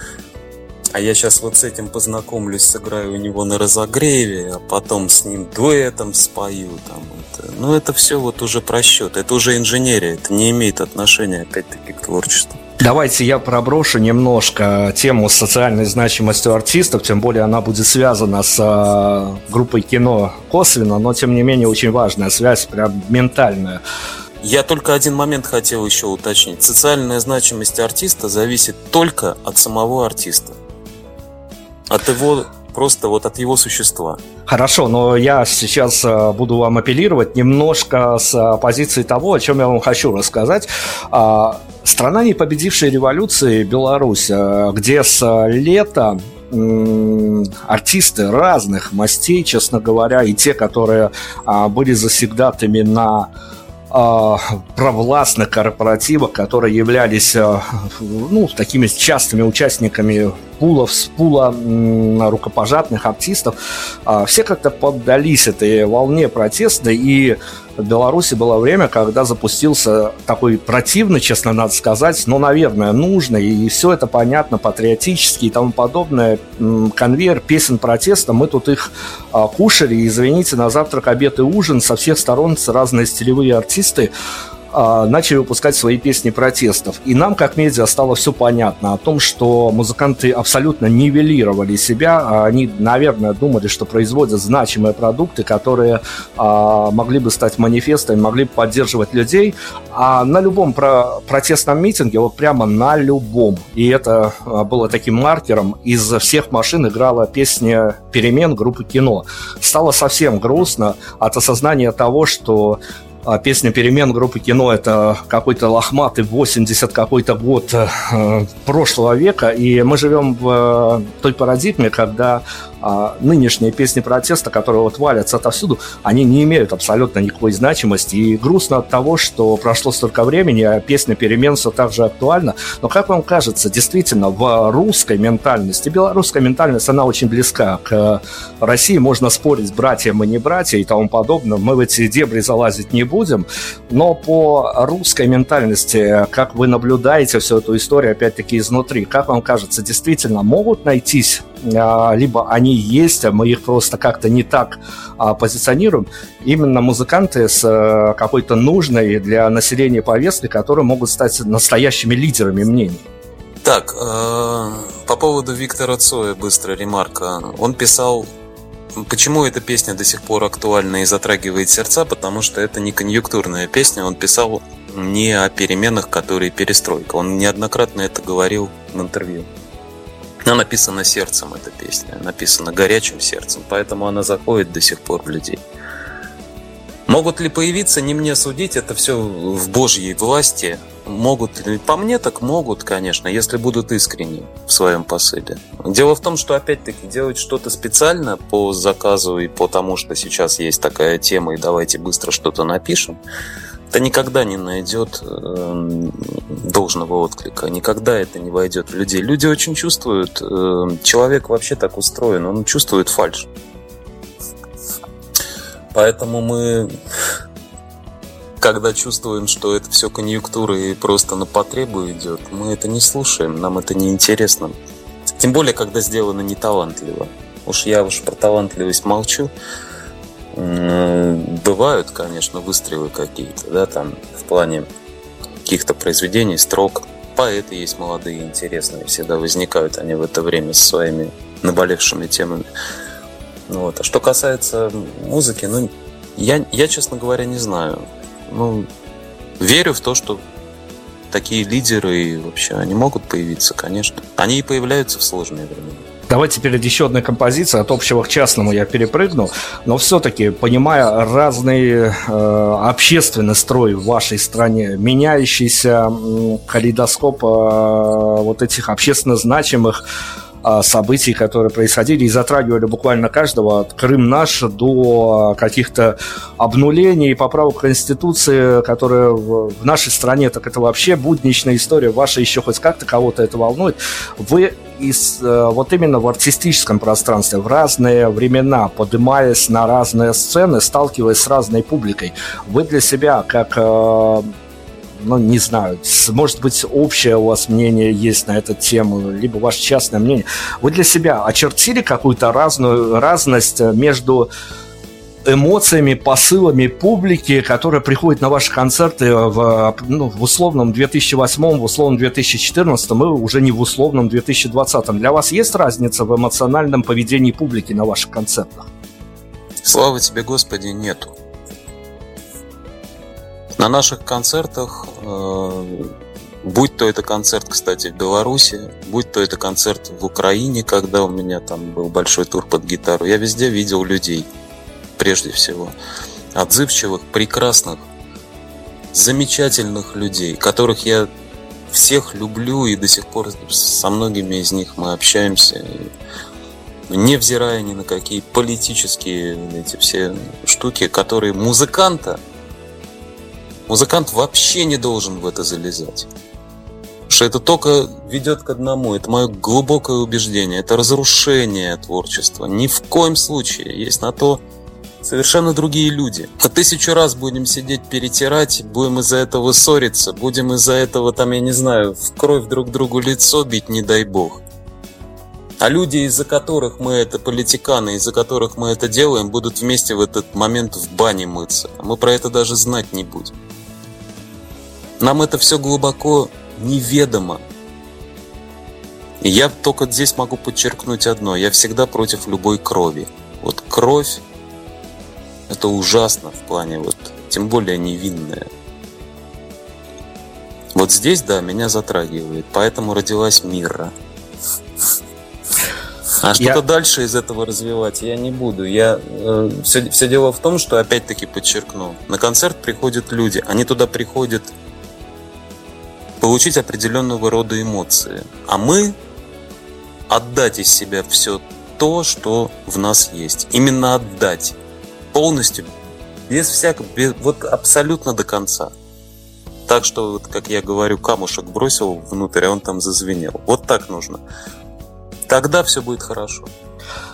А я сейчас вот с этим познакомлюсь, сыграю у него на разогреве, а потом с ним дуэтом спою. Там, это. Ну, это все вот уже просчет, это уже инженерия, это не имеет отношения, опять-таки, к творчеству. Давайте я проброшу немножко тему социальной значимости артистов, тем более она будет связана с э, группой кино косвенно, но тем не менее очень важная связь, прям ментальная. Я только один момент хотел еще уточнить. Социальная значимость артиста зависит только от самого артиста. От его просто вот от его существа. Хорошо, но я сейчас э, буду вам апеллировать немножко с э, позиции того, о чем я вам хочу рассказать. А, страна, не победившая революции, Беларусь, э, где с лета артисты разных мастей, честно говоря, и те, которые а, были засегдатыми на а, провластных корпоративах, которые являлись ну, такими частыми участниками пулов, с пула рукопожатных артистов, а, все как-то поддались этой волне протеста, и в Беларуси было время, когда запустился такой противный, честно надо сказать, но, наверное, нужный, и все это понятно, патриотический и тому подобное, конвейер песен протеста, мы тут их а, кушали, извините, на завтрак, обед и ужин со всех сторон разные стилевые артисты начали выпускать свои песни протестов. И нам, как медиа, стало все понятно о том, что музыканты абсолютно нивелировали себя. А они, наверное, думали, что производят значимые продукты, которые а, могли бы стать манифестами, могли бы поддерживать людей. А на любом про протестном митинге, вот прямо на любом, и это было таким маркером, из всех машин играла песня «Перемен» группы «Кино». Стало совсем грустно от осознания того, что а песня «Перемен» группы «Кино» — это какой-то лохматый 80 какой-то год э, прошлого века, и мы живем в э, той парадигме, когда а нынешние песни протеста, которые вот валятся отовсюду, они не имеют абсолютно никакой значимости. И грустно от того, что прошло столько времени, а песня перемен все так же актуальна. Но как вам кажется, действительно, в русской ментальности, белорусская ментальность, она очень близка к России. Можно спорить, братья мы не братья и тому подобное. Мы в эти дебри залазить не будем. Но по русской ментальности, как вы наблюдаете всю эту историю, опять-таки, изнутри, как вам кажется, действительно могут найтись либо они есть, а мы их просто как-то не так а, позиционируем. Именно музыканты с а, какой-то нужной для населения повесткой, которые могут стать настоящими лидерами мнений. Так, э, по поводу Виктора Цоя быстрая ремарка. Он писал Почему эта песня до сих пор актуальна и затрагивает сердца? Потому что это не конъюнктурная песня. Он писал не о переменах, которые перестройка. Он неоднократно это говорил в интервью. Она написана сердцем, эта песня, написана горячим сердцем, поэтому она заходит до сих пор в людей. Могут ли появиться, не мне судить, это все в Божьей власти. могут ли? По мне так могут, конечно, если будут искренни в своем посыле. Дело в том, что, опять-таки, делать что-то специально по заказу и по тому, что сейчас есть такая тема, и давайте быстро что-то напишем, это никогда не найдет э, должного отклика, никогда это не войдет в людей. Люди очень чувствуют, э, человек вообще так устроен, он чувствует фальш. Поэтому мы когда чувствуем, что это все конъюнктура и просто на потребу идет, мы это не слушаем, нам это не интересно. Тем более, когда сделано неталантливо. Уж я уж про талантливость молчу. Бывают, конечно, выстрелы какие-то, да, там, в плане каких-то произведений, строк. Поэты есть молодые, интересные, всегда возникают они в это время со своими наболевшими темами. Вот. А что касается музыки, ну, я, я, честно говоря, не знаю ну, верю в то, что такие лидеры вообще они могут появиться, конечно. Они и появляются в сложные времена. Давайте перед еще одной композицией от общего к частному я перепрыгну, но все-таки, понимая разный э, общественный строй в вашей стране, меняющийся э, калейдоскоп э, вот этих общественно значимых событий, которые происходили и затрагивали буквально каждого, от Крым наш до каких-то обнулений и поправок Конституции, которые в нашей стране, так это вообще будничная история, ваша еще хоть как-то кого-то это волнует. Вы из, э, вот именно в артистическом пространстве в разные времена, поднимаясь на разные сцены, сталкиваясь с разной публикой, вы для себя как э, ну, не знаю, может быть, общее у вас мнение есть на эту тему, либо ваше частное мнение. Вы для себя очертили какую-то разную разность между эмоциями, посылами публики, которая приходит на ваши концерты в, ну, в условном 2008, в условном 2014, и уже не в условном 2020. Для вас есть разница в эмоциональном поведении публики на ваших концертах? Слава тебе, Господи, нету. На наших концертах, э, будь то это концерт, кстати, в Беларуси, будь то это концерт в Украине, когда у меня там был большой тур под гитару, я везде видел людей, прежде всего, отзывчивых, прекрасных, замечательных людей, которых я всех люблю и до сих пор со многими из них мы общаемся, невзирая ни на какие политические эти все штуки, которые музыканта Музыкант вообще не должен в это залезать. что это только ведет к одному. Это мое глубокое убеждение. Это разрушение творчества. Ни в коем случае. Есть на то совершенно другие люди. По тысячу раз будем сидеть перетирать, будем из-за этого ссориться, будем из-за этого, там, я не знаю, в кровь друг другу лицо бить, не дай бог. А люди, из-за которых мы это, политиканы, из-за которых мы это делаем, будут вместе в этот момент в бане мыться. А мы про это даже знать не будем. Нам это все глубоко неведомо. И я только здесь могу подчеркнуть одно. Я всегда против любой крови. Вот кровь – это ужасно в плане вот, тем более невинная. Вот здесь, да, меня затрагивает. Поэтому родилась Мира. А что-то я... дальше из этого развивать я не буду. Я э, все, все дело в том, что опять-таки подчеркну, на концерт приходят люди, они туда приходят получить определенного рода эмоции. А мы отдать из себя все то, что в нас есть. Именно отдать. Полностью. Без всякого, без, вот абсолютно до конца. Так что, вот, как я говорю, камушек бросил внутрь, а он там зазвенел. Вот так нужно. Тогда все будет хорошо.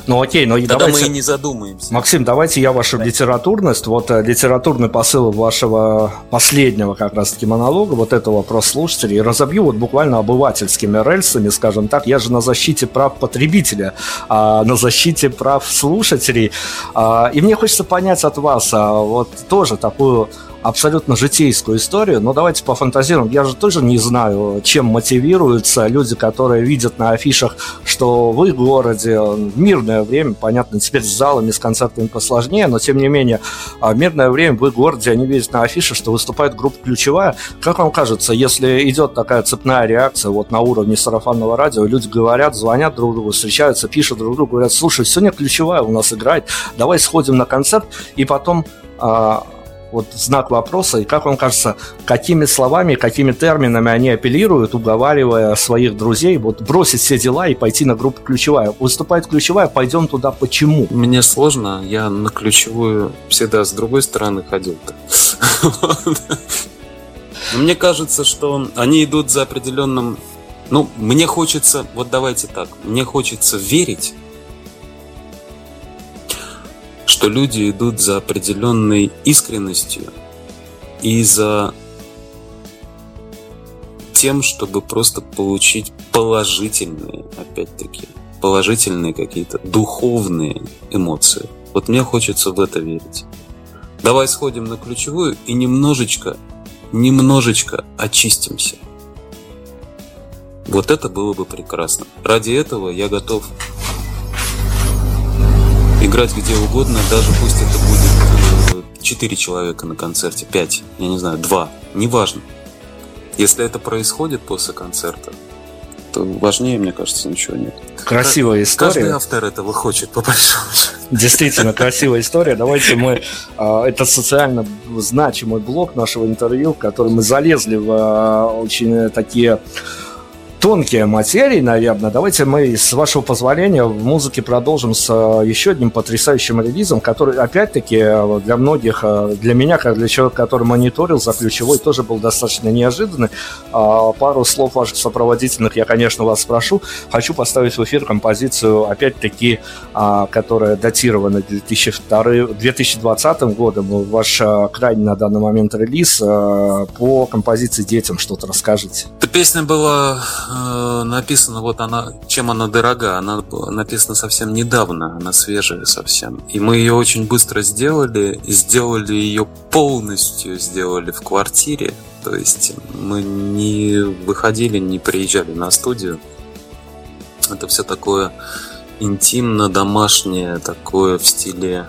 Ну окей, но Тогда давайте... мы и не задумаемся. Максим, давайте я вашу литературность, вот э, литературный посыл вашего последнего как раз-таки монолога, вот этого про слушателей, разобью вот буквально обывательскими рельсами, скажем так. Я же на защите прав потребителя, а на защите прав слушателей. А, и мне хочется понять от вас а, вот тоже такую абсолютно житейскую историю, но давайте пофантазируем. Я же тоже не знаю, чем мотивируются люди, которые видят на афишах, что в их городе мирное время, понятно, теперь с залами, с концертами посложнее, но тем не менее, а, мирное время в их городе, они видят на афише, что выступает группа ключевая. Как вам кажется, если идет такая цепная реакция вот на уровне сарафанного радио, люди говорят, звонят друг другу, встречаются, пишут друг другу, говорят, слушай, сегодня ключевая у нас играет, давай сходим на концерт, и потом а, Вот знак вопроса. И как вам кажется, какими словами, какими терминами они апеллируют, уговаривая своих друзей вот бросить все дела и пойти на группу ключевая? Выступает ключевая, пойдем туда. Почему? Мне сложно. Я на ключевую всегда с другой стороны ходил. Мне кажется, что они идут за определенным... Ну, мне хочется... Вот давайте так. Мне хочется верить, что люди идут за определенной искренностью и за тем, чтобы просто получить положительные, опять-таки, положительные какие-то духовные эмоции. Вот мне хочется в это верить. Давай сходим на ключевую и немножечко, немножечко очистимся. Вот это было бы прекрасно. Ради этого я готов играть где угодно, даже пусть это будет 4 э, человека на концерте, 5, я не знаю, 2, неважно. Если это происходит после концерта, то важнее, мне кажется, ничего нет. Красивая история. Каждый автор этого хочет, по большому Действительно красивая история. Давайте мы... А, это социально значимый блок нашего интервью, в который мы залезли в а, очень такие тонкие материи, наверное. Давайте мы, с вашего позволения, в музыке продолжим с э, еще одним потрясающим релизом, который, опять-таки, э, для многих, э, для меня, как для человека, который мониторил за ключевой, тоже был достаточно неожиданный. А, пару слов ваших сопроводительных я, конечно, вас спрошу. Хочу поставить в эфир композицию, опять-таки, а, которая датирована 2002, 2020 годом. Ваш крайний на данный момент релиз по композиции «Детям» что-то расскажите. Эта песня была э, написана, вот она, чем она дорога, она написана совсем недавно, она свежая совсем. И мы ее очень быстро сделали, сделали ее полностью, сделали в квартире. То есть мы не выходили, не приезжали на студию. Это все такое интимно домашнее, такое в стиле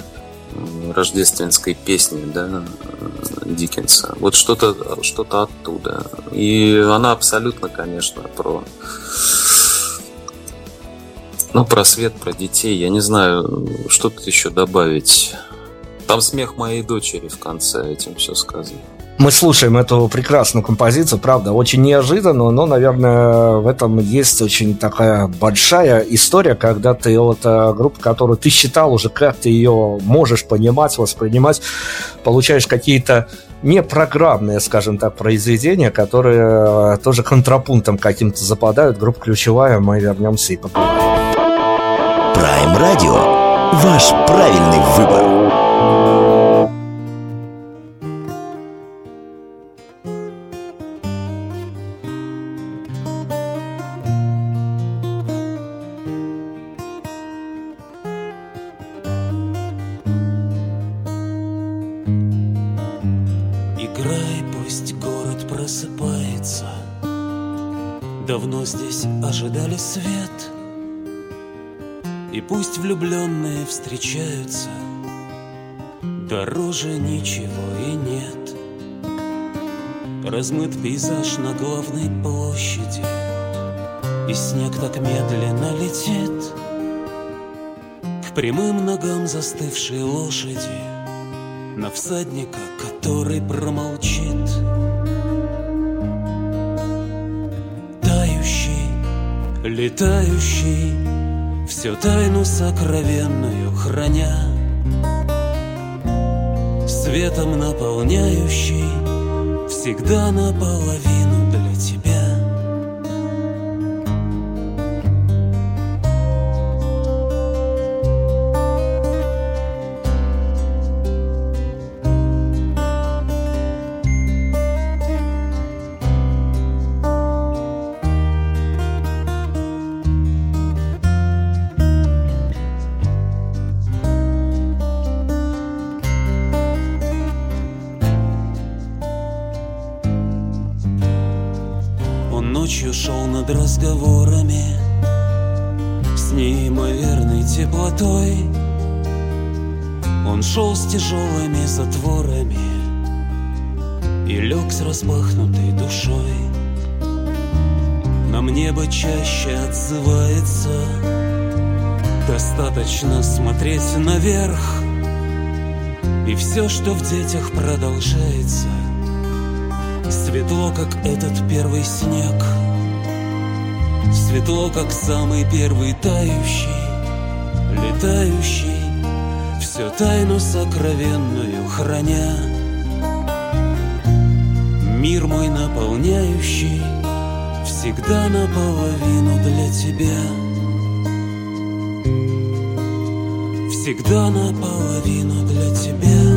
рождественской песни, да, Диккенса. Вот что-то что оттуда. И она абсолютно, конечно, про ну, про свет, про детей. Я не знаю, что тут еще добавить. Там смех моей дочери в конце, этим все сказано. Мы слушаем эту прекрасную композицию, правда, очень неожиданно, но, наверное, в этом есть очень такая большая история, когда ты вот э, группа, которую ты считал уже, как ты ее можешь понимать, воспринимать, получаешь какие-то непрограммные, скажем так, произведения, которые э, тоже контрапунктом каким-то западают. Группа ключевая, мы вернемся и поговорим. Prime Radio. Ваш правильный выбор. Ожидали свет И пусть влюбленные встречаются. Дороже ничего и нет. Размыт пейзаж на главной площади И снег так медленно летит. К прямым ногам застывшей лошади На всадника, который промолчит Летающий, всю тайну сокровенную храня, Светом наполняющий, всегда наполовину что в детях продолжается. Светло, как этот первый снег. Светло, как самый первый тающий Летающий Все тайну сокровенную храня. Мир мой наполняющий Всегда наполовину для тебя. Всегда наполовину для тебя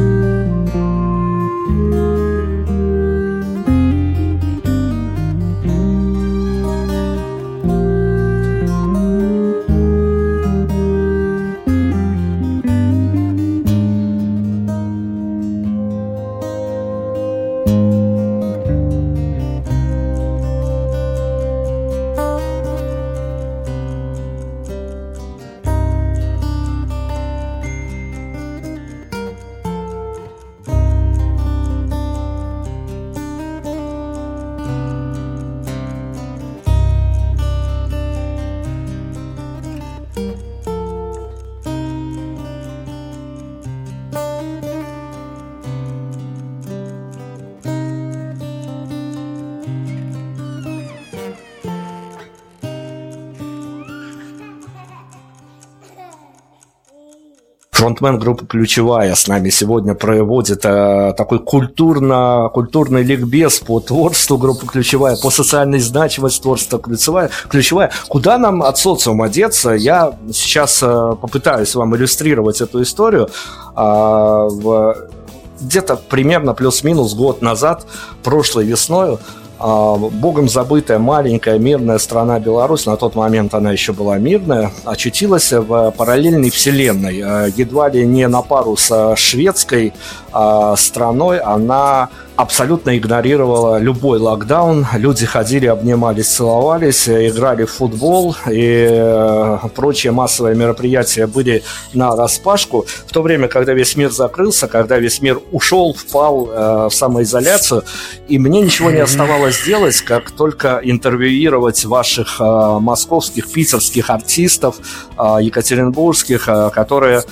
фронтмен группы «Ключевая» с нами сегодня проводит э, такой культурно, культурный ликбез по творчеству группы «Ключевая», по социальной значимости творчества «Ключевая». «Ключевая». Куда нам от социума деться? Я сейчас э, попытаюсь вам иллюстрировать эту историю. Э, в где-то примерно плюс-минус год назад, прошлой весной, богом забытая маленькая мирная страна Беларусь, на тот момент она еще была мирная, очутилась в параллельной вселенной. А, едва ли не на пару со шведской а, страной она абсолютно игнорировала любой локдаун. Люди ходили, обнимались, целовались, играли в футбол и э, прочие массовые мероприятия были на распашку. В то время, когда весь мир закрылся, когда весь мир ушел, впал э, в самоизоляцию, и мне ничего не оставалось делать, как только интервьюировать ваших э, московских, питерских артистов, екатеринбургских, которые а,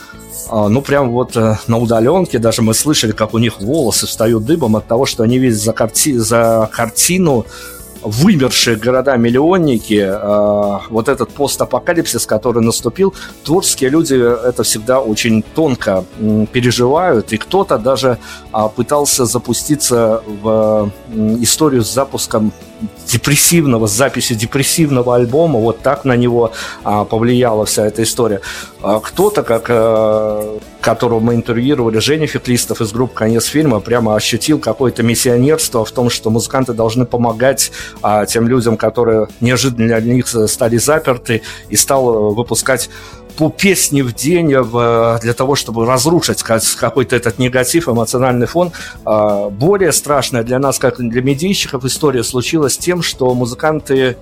ну, прям вот э, на удаленке даже мы слышали, как у них волосы встают дыбом от того, что они видят за, карти... за картину вымершие города-миллионники, э, вот этот постапокалипсис, который наступил, творческие люди это всегда очень тонко переживают, и кто-то даже э, пытался запуститься в историю с запуском депрессивного, с записью депрессивного альбома, вот так на него а, повлияла вся эта история. А кто-то, как а, которого мы интервьюировали, Женя Феклистов из группы «Конец фильма», прямо ощутил какое-то миссионерство в том, что музыканты должны помогать а, тем людям, которые неожиданно для них стали заперты, и стал выпускать по песне в день в, для того, чтобы разрушить какой-то этот негатив, эмоциональный фон. А, более страшная для нас, как для медийщиков, история случилась тем, что музыканты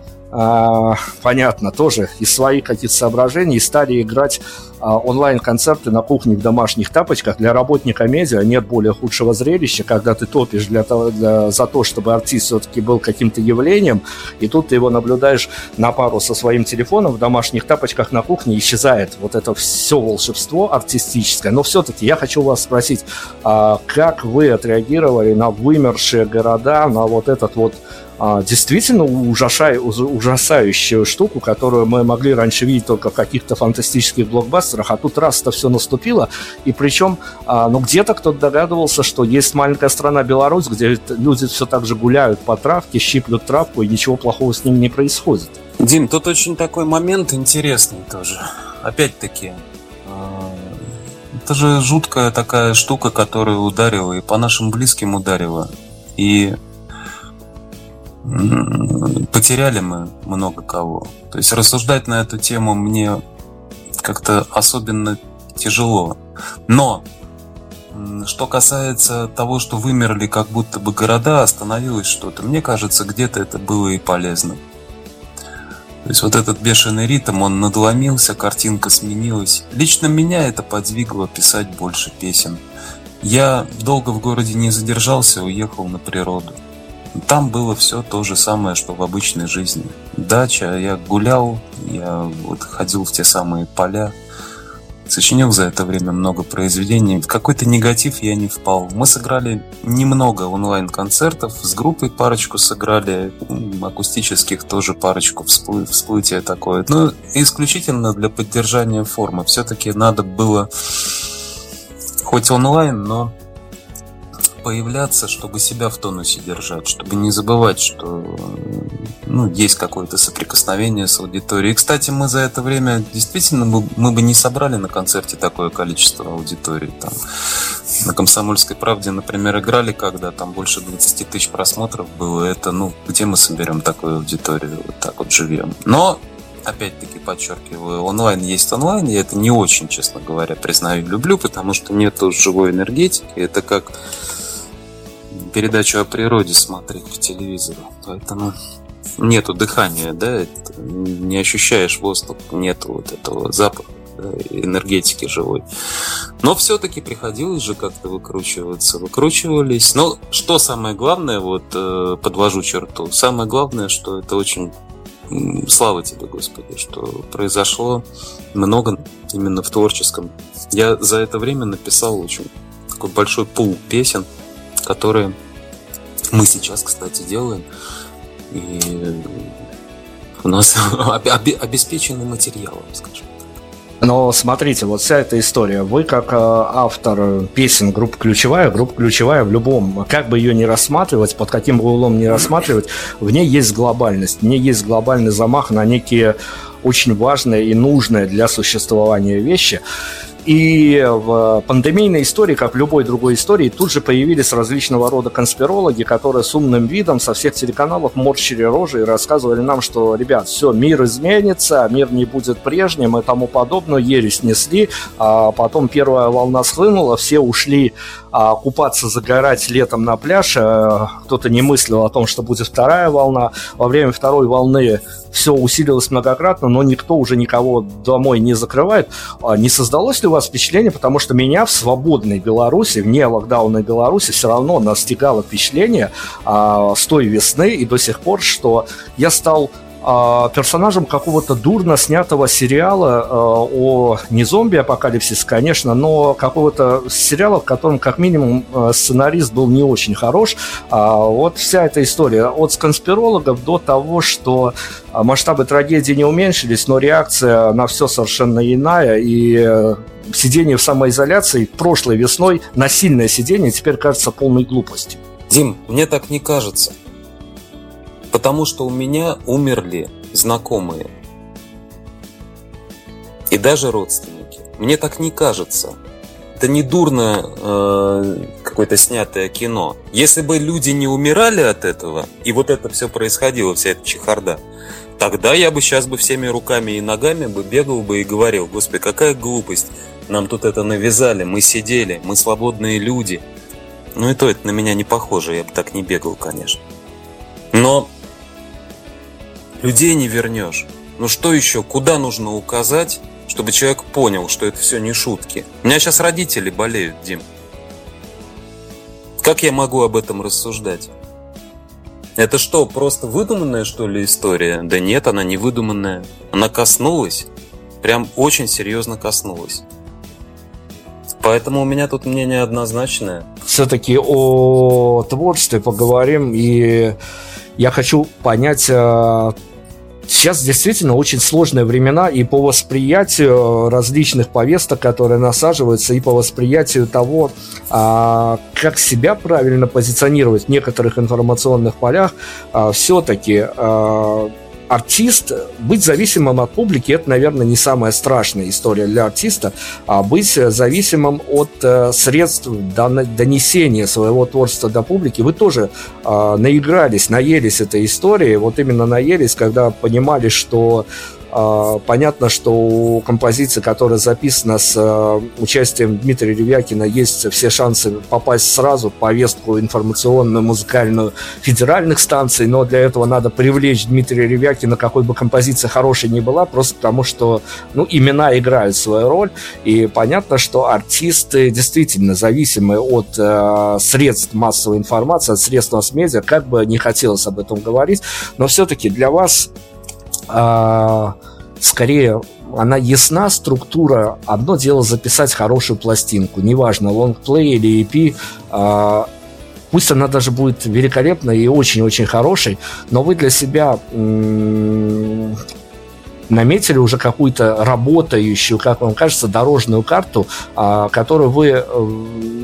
понятно, тоже из своих каких-то соображений стали играть а, онлайн-концерты на кухне в домашних тапочках. Для работника медиа нет более худшего зрелища, когда ты топишь для того, для, за то, чтобы артист все-таки был каким-то явлением, и тут ты его наблюдаешь на пару со своим телефоном в домашних тапочках на кухне, исчезает вот это все волшебство артистическое. Но все-таки я хочу вас спросить, а как вы отреагировали на вымершие города, на вот этот вот а, действительно ужасай, ужасающую штуку, которую мы могли раньше видеть только в каких-то фантастических блокбастерах, а тут раз это все наступило, и причем, а, ну, где-то кто-то догадывался, что есть маленькая страна Беларусь, где люди все так же гуляют по травке, щиплют травку, и ничего плохого с ними не происходит. Дим, тут очень такой момент интересный тоже. Опять-таки, а, это же жуткая такая штука, которая ударила и по нашим близким ударила. И потеряли мы много кого. То есть рассуждать на эту тему мне как-то особенно тяжело. Но что касается того, что вымерли как будто бы города, остановилось что-то, мне кажется, где-то это было и полезно. То есть вот этот бешеный ритм, он надломился, картинка сменилась. Лично меня это подвигло писать больше песен. Я долго в городе не задержался, уехал на природу. Там было все то же самое, что в обычной жизни. Дача, я гулял, я вот ходил в те самые поля. Сочинил за это время много произведений. В какой-то негатив я не впал. Мы сыграли немного онлайн-концертов. С группой парочку сыграли. Акустических тоже парочку. Всплы... Всплытие такое. Ну, исключительно для поддержания формы. Все-таки надо было хоть онлайн, но появляться, чтобы себя в тонусе держать, чтобы не забывать, что ну, есть какое-то соприкосновение с аудиторией. И, кстати, мы за это время действительно мы, мы бы не собрали на концерте такое количество аудитории. Там, на «Комсомольской правде», например, играли, когда там больше 20 тысяч просмотров было. Это, ну, где мы соберем такую аудиторию вот так вот живем? Но опять-таки подчеркиваю, онлайн есть онлайн, я это не очень, честно говоря, признаю, люблю, потому что нету живой энергетики. Это как передачу о природе смотреть по телевизору. Поэтому нету дыхания, да, не ощущаешь воздух, нету вот этого запаха энергетики живой. Но все-таки приходилось же как-то выкручиваться. Выкручивались. Но что самое главное, вот э, подвожу черту, самое главное, что это очень слава тебе, Господи, что произошло много именно в творческом. Я за это время написал очень такой большой пул песен, которые мы сейчас, кстати, делаем. И у нас обеспеченный материалом, скажем. Но смотрите, вот вся эта история. Вы как э, автор песен группа ключевая, группа ключевая в любом, как бы ее не рассматривать, под каким бы углом не рассматривать, в ней есть глобальность, в ней есть глобальный замах на некие очень важные и нужные для существования вещи. И в пандемийной истории, как в любой другой истории, тут же появились различного рода конспирологи, которые с умным видом со всех телеканалов морщили рожи и рассказывали нам, что, ребят, все, мир изменится, мир не будет прежним и тому подобное, ересь несли, а потом первая волна схлынула, все ушли а купаться, загорать летом на пляж. Э, кто-то не мыслил о том, что будет вторая волна. Во время второй волны все усилилось многократно, но никто уже никого домой не закрывает. А не создалось ли у вас впечатление, потому что меня в свободной Беларуси, вне локдаунной Беларуси, все равно настигало впечатление а, с той весны и до сих пор, что я стал персонажем какого-то дурно снятого сериала а, о не зомби-апокалипсис, конечно, но какого-то сериала, в котором как минимум а, сценарист был не очень хорош. Вот вся эта история от конспирологов до того, что масштабы трагедии не уменьшились, но реакция на все совершенно иная, и э, сидение в самоизоляции прошлой весной, насильное сидение теперь кажется полной глупостью. Дим, мне так не кажется. Потому что у меня умерли знакомые. И даже родственники. Мне так не кажется. Это не дурно э, какое-то снятое кино. Если бы люди не умирали от этого, и вот это все происходило, вся эта чехарда, тогда я бы сейчас бы всеми руками и ногами бы бегал бы и говорил, господи, какая глупость, нам тут это навязали, мы сидели, мы свободные люди. Ну и то это на меня не похоже, я бы так не бегал, конечно. Но людей не вернешь. Ну что еще, куда нужно указать, чтобы человек понял, что это все не шутки? У меня сейчас родители болеют, Дим. Как я могу об этом рассуждать? Это что, просто выдуманная, что ли, история? Да нет, она не выдуманная. Она коснулась, прям очень серьезно коснулась. Поэтому у меня тут мнение однозначное. Все-таки о творчестве поговорим, и я хочу понять а, Сейчас действительно очень сложные времена и по восприятию различных повесток, которые насаживаются, и по восприятию того, а, как себя правильно позиционировать в некоторых информационных полях, а, все-таки а, артист, быть зависимым от публики, это, наверное, не самая страшная история для артиста, а быть зависимым от э, средств донесения своего творчества до публики. Вы тоже э, наигрались, наелись этой историей, вот именно наелись, когда понимали, что а, понятно, что у композиции, которая записана с э, участием Дмитрия Ревякина, есть все шансы попасть сразу в повестку информационную, музыкальную федеральных станций, но для этого надо привлечь Дмитрия Ревякина, какой бы композиция хорошей ни была, просто потому что ну, имена играют свою роль, и понятно, что артисты действительно зависимы от э, средств массовой информации, от средств масс-медиа, как бы не хотелось об этом говорить, но все-таки для вас а, скорее она ясна, структура. Одно дело записать хорошую пластинку, неважно, лонгплей или EP, а, пусть она даже будет великолепной и очень-очень хорошей, но вы для себя наметили уже какую-то работающую, как вам кажется, дорожную карту, а, которую вы, э,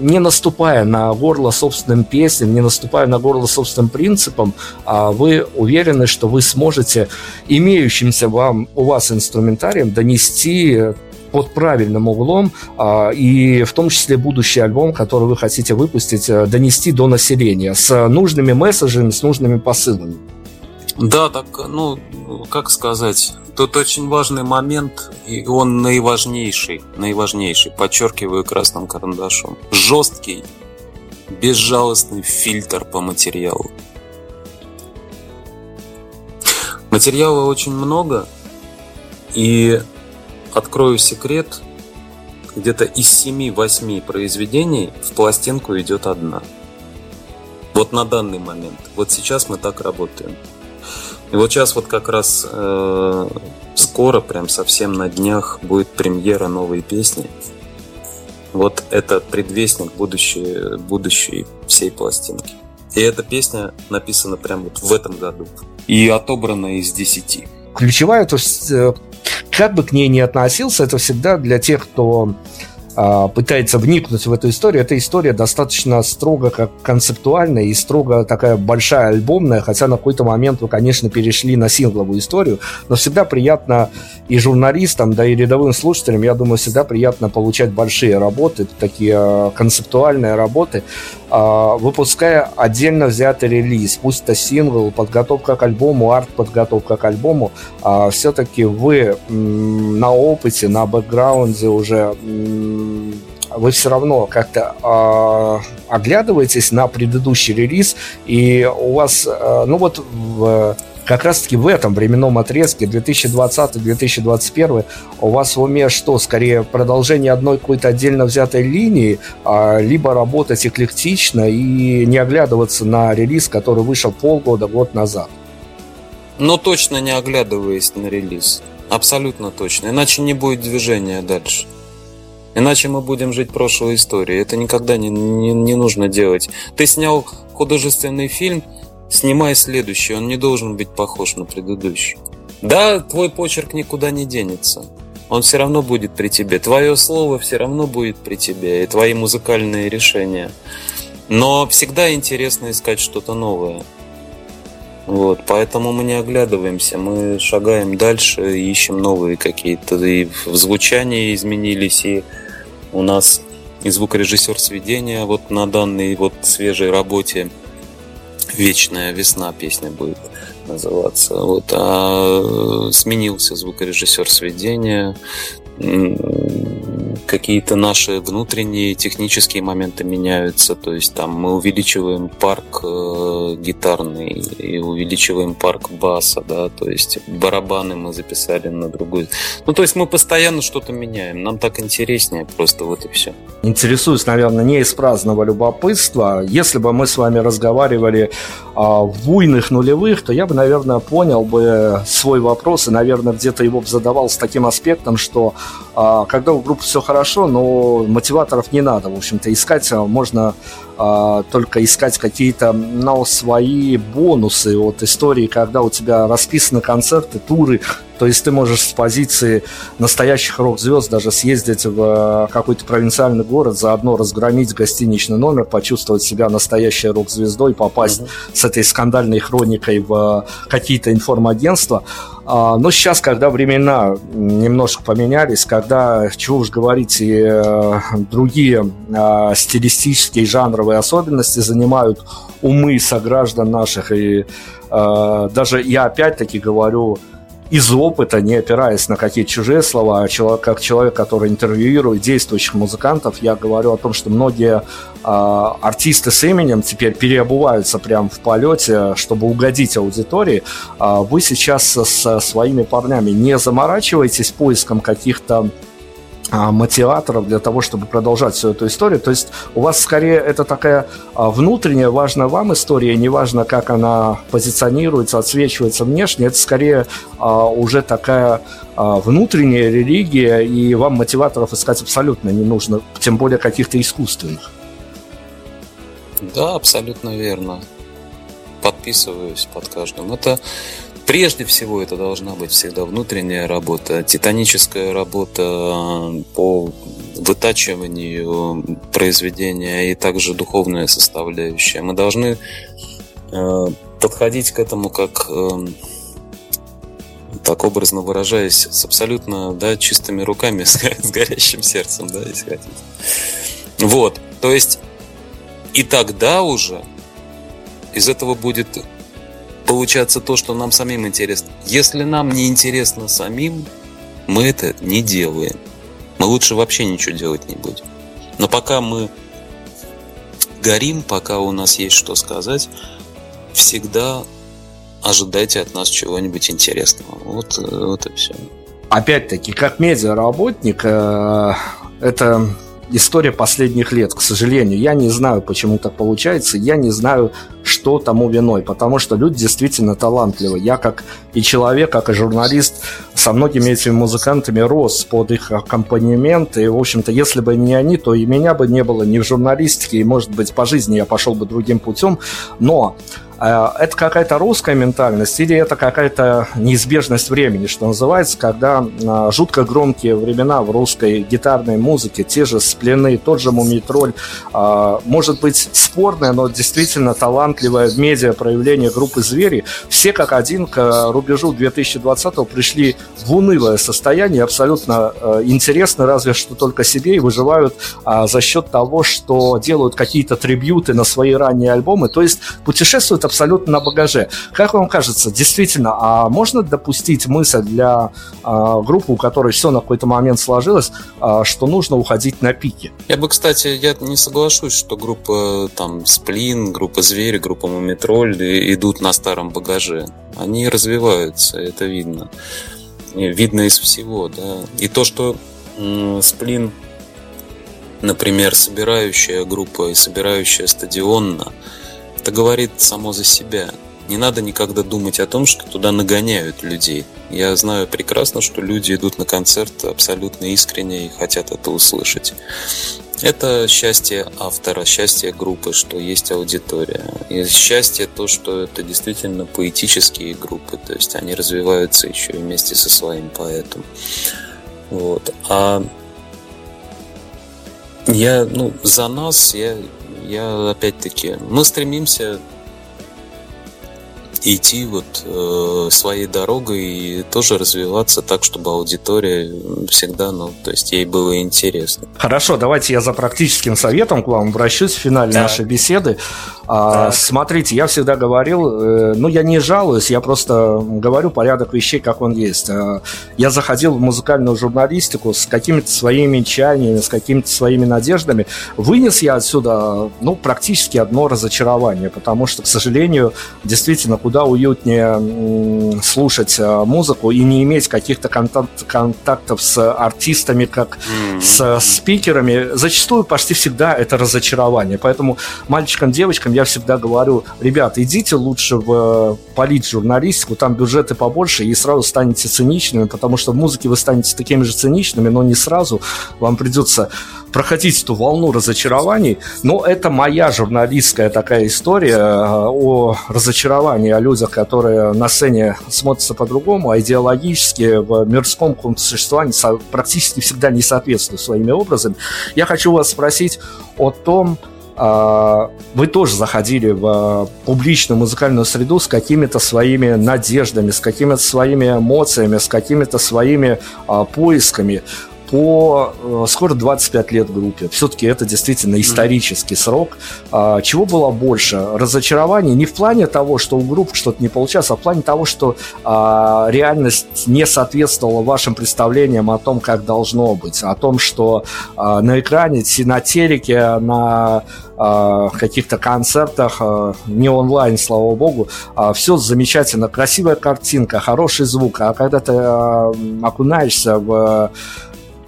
не наступая на горло собственным песням, не наступая на горло собственным принципам, а вы уверены, что вы сможете имеющимся вам, у вас инструментарием донести под правильным углом, а, и в том числе будущий альбом, который вы хотите выпустить, э, донести до населения с нужными месседжами, с нужными посылами. Да, так, ну, как сказать, тут очень важный момент, и он наиважнейший, наиважнейший, подчеркиваю красным карандашом. Жесткий, безжалостный фильтр по материалу. Материала очень много, и открою секрет, где-то из 7-8 произведений в пластинку идет одна. Вот на данный момент. Вот сейчас мы так работаем. И вот сейчас вот как раз э, скоро, прям совсем на днях, будет премьера новой песни. Вот это предвестник будущей, будущей всей пластинки. И эта песня написана прямо вот в этом году. И отобрана из десяти. Ключевая, то есть, э, как бы к ней ни относился, это всегда для тех, кто пытается вникнуть в эту историю, эта история достаточно строго как концептуальная и строго такая большая альбомная, хотя на какой-то момент вы, конечно, перешли на сингловую историю, но всегда приятно и журналистам, да и рядовым слушателям, я думаю, всегда приятно получать большие работы, такие а, концептуальные работы, а, выпуская отдельно взятый релиз, пусть это сингл, подготовка к альбому, арт-подготовка к альбому, все-таки вы на опыте, на бэкграунде уже вы все равно как-то э, оглядываетесь на предыдущий релиз, и у вас, э, ну вот в, как раз-таки в этом временном отрезке 2020-2021 у вас в уме что? Скорее продолжение одной какой-то отдельно взятой линии, а, либо работать эклектично и не оглядываться на релиз, который вышел полгода, год назад? Ну, точно не оглядываясь на релиз. Абсолютно точно. Иначе не будет движения дальше. Иначе мы будем жить прошлой историей. Это никогда не, не, не нужно делать. Ты снял художественный фильм, снимай следующий. Он не должен быть похож на предыдущий. Да, твой почерк никуда не денется. Он все равно будет при тебе. Твое слово все равно будет при тебе. И твои музыкальные решения. Но всегда интересно искать что-то новое. Вот, поэтому мы не оглядываемся, мы шагаем дальше, ищем новые какие-то. И в звучании изменились, и у нас и звукорежиссер сведения вот на данной вот свежей работе «Вечная весна» песня будет называться. Вот, а сменился звукорежиссер сведения, какие-то наши внутренние технические моменты меняются. То есть там мы увеличиваем парк э, гитарный и увеличиваем парк баса, да, то есть барабаны мы записали на другую. Ну, то есть мы постоянно что-то меняем. Нам так интереснее просто вот и все. Интересуюсь, наверное, не из праздного любопытства. Если бы мы с вами разговаривали а, в буйных нулевых, то я бы, наверное, понял бы свой вопрос и, наверное, где-то его бы задавал с таким аспектом, что а, когда у группы все хорошо, но мотиваторов не надо, в общем-то, искать а, можно а, только искать какие-то ну, свои бонусы. От истории, когда у тебя расписаны концерты, туры, то есть ты можешь с позиции настоящих рок-звезд даже съездить в какой-то провинциальный город, заодно разгромить гостиничный номер, почувствовать себя настоящей рок-звездой, попасть mm-hmm. с этой скандальной хроникой в какие-то информагентства. А, но сейчас, когда времена немножко поменялись, когда, чего уж говорить, и э, другие а, стилистические жанровые особенности занимают умы сограждан наших, и э, даже я опять-таки говорю из опыта, не опираясь на какие-то чужие слова, а как человек, который интервьюирует действующих музыкантов, я говорю о том, что многие э, артисты с именем теперь переобуваются прямо в полете, чтобы угодить аудитории. Э, вы сейчас со, со своими парнями не заморачиваетесь поиском каких-то а, мотиваторов для того, чтобы продолжать всю эту историю. То есть у вас скорее это такая а, внутренняя, важная вам история, неважно, как она позиционируется, отсвечивается внешне, это скорее а, уже такая внутренняя религия, и вам мотиваторов искать абсолютно не нужно, тем более каких-то искусственных. Да, абсолютно верно. Подписываюсь под каждым. Это Прежде всего это должна быть всегда внутренняя работа, титаническая работа по вытачиванию произведения и также духовная составляющая. Мы должны э, подходить к этому как э, так образно выражаясь, с абсолютно да, чистыми руками, с, с горящим сердцем, да, если хотите. Вот, то есть и тогда уже из этого будет получаться то, что нам самим интересно. Если нам не интересно самим, мы это не делаем. Мы лучше вообще ничего делать не будем. Но пока мы горим, пока у нас есть что сказать, всегда ожидайте от нас чего-нибудь интересного. Вот, вот и все. Опять-таки, как медиаработник, э, это история последних лет, к сожалению. Я не знаю, почему так получается, я не знаю, что тому виной, потому что люди действительно талантливы. Я как и человек, как и журналист со многими этими музыкантами рос под их аккомпанемент, и, в общем-то, если бы не они, то и меня бы не было ни в журналистике, и, может быть, по жизни я пошел бы другим путем, но это какая-то русская ментальность или это какая-то неизбежность времени, что называется, когда э, жутко громкие времена в русской гитарной музыке, те же сплены, тот же мумитроль, э, может быть спорное, но действительно талантливое в медиа проявление группы «Звери», все как один к рубежу 2020 пришли в унылое состояние, абсолютно интересно, разве что только себе, и выживают за счет того, что делают какие-то трибьюты на свои ранние альбомы, то есть путешествуют абсолютно на багаже. Как вам кажется, действительно, а можно допустить мысль для а, группы, у которой все на какой-то момент сложилось, а, что нужно уходить на пике? Я бы, кстати, я не соглашусь, что группа там Сплин, группа Звери, группа Мумитроль идут на старом багаже. Они развиваются, это видно. Видно из всего, да. И то, что Сплин например, собирающая группа и собирающая стадионно, это говорит само за себя. Не надо никогда думать о том, что туда нагоняют людей. Я знаю прекрасно, что люди идут на концерт абсолютно искренне и хотят это услышать. Это счастье автора, счастье группы, что есть аудитория. И счастье то, что это действительно поэтические группы, то есть они развиваются еще вместе со своим поэтом. Вот. А я, ну, за нас, я я опять-таки, мы стремимся идти вот э, своей дорогой и тоже развиваться так, чтобы аудитория всегда, ну, то есть ей было интересно. Хорошо, давайте я за практическим советом к вам обращусь в финале да. нашей беседы. А, смотрите, я всегда говорил, э, ну, я не жалуюсь, я просто говорю порядок вещей, как он есть. А, я заходил в музыкальную журналистику с какими-то своими чаяниями, с какими-то своими надеждами. Вынес я отсюда, ну, практически одно разочарование, потому что, к сожалению, действительно, куда уютнее слушать а, музыку и не иметь каких-то контакт, контактов с артистами, как mm-hmm. с спикерами. Зачастую почти всегда это разочарование. Поэтому мальчикам, девочкам я всегда говорю, ребята, идите лучше в э, политжурналистику, там бюджеты побольше, и сразу станете циничными, потому что в музыке вы станете такими же циничными, но не сразу. Вам придется проходить эту волну разочарований. Но это моя журналистская такая история э, о разочаровании, о людях, которые на сцене смотрятся по-другому, а идеологически в мирском существовании практически всегда не соответствуют своими образами. Я хочу вас спросить о том, а, вы тоже заходили в публичную музыкальную среду с какими-то своими надеждами, с какими-то своими эмоциями, с какими-то своими а, поисками по э, скоро 25 лет группе. Все-таки это действительно исторический mm-hmm. срок. А, чего было больше? Разочарование не в плане того, что у группы что-то не получалось, а в плане того, что а, реальность не соответствовала вашим представлениям о том, как должно быть, о том, что а, на экране, на телеке, на каких-то концертах, не онлайн, слава богу, все замечательно, красивая картинка, хороший звук, а когда ты окунаешься в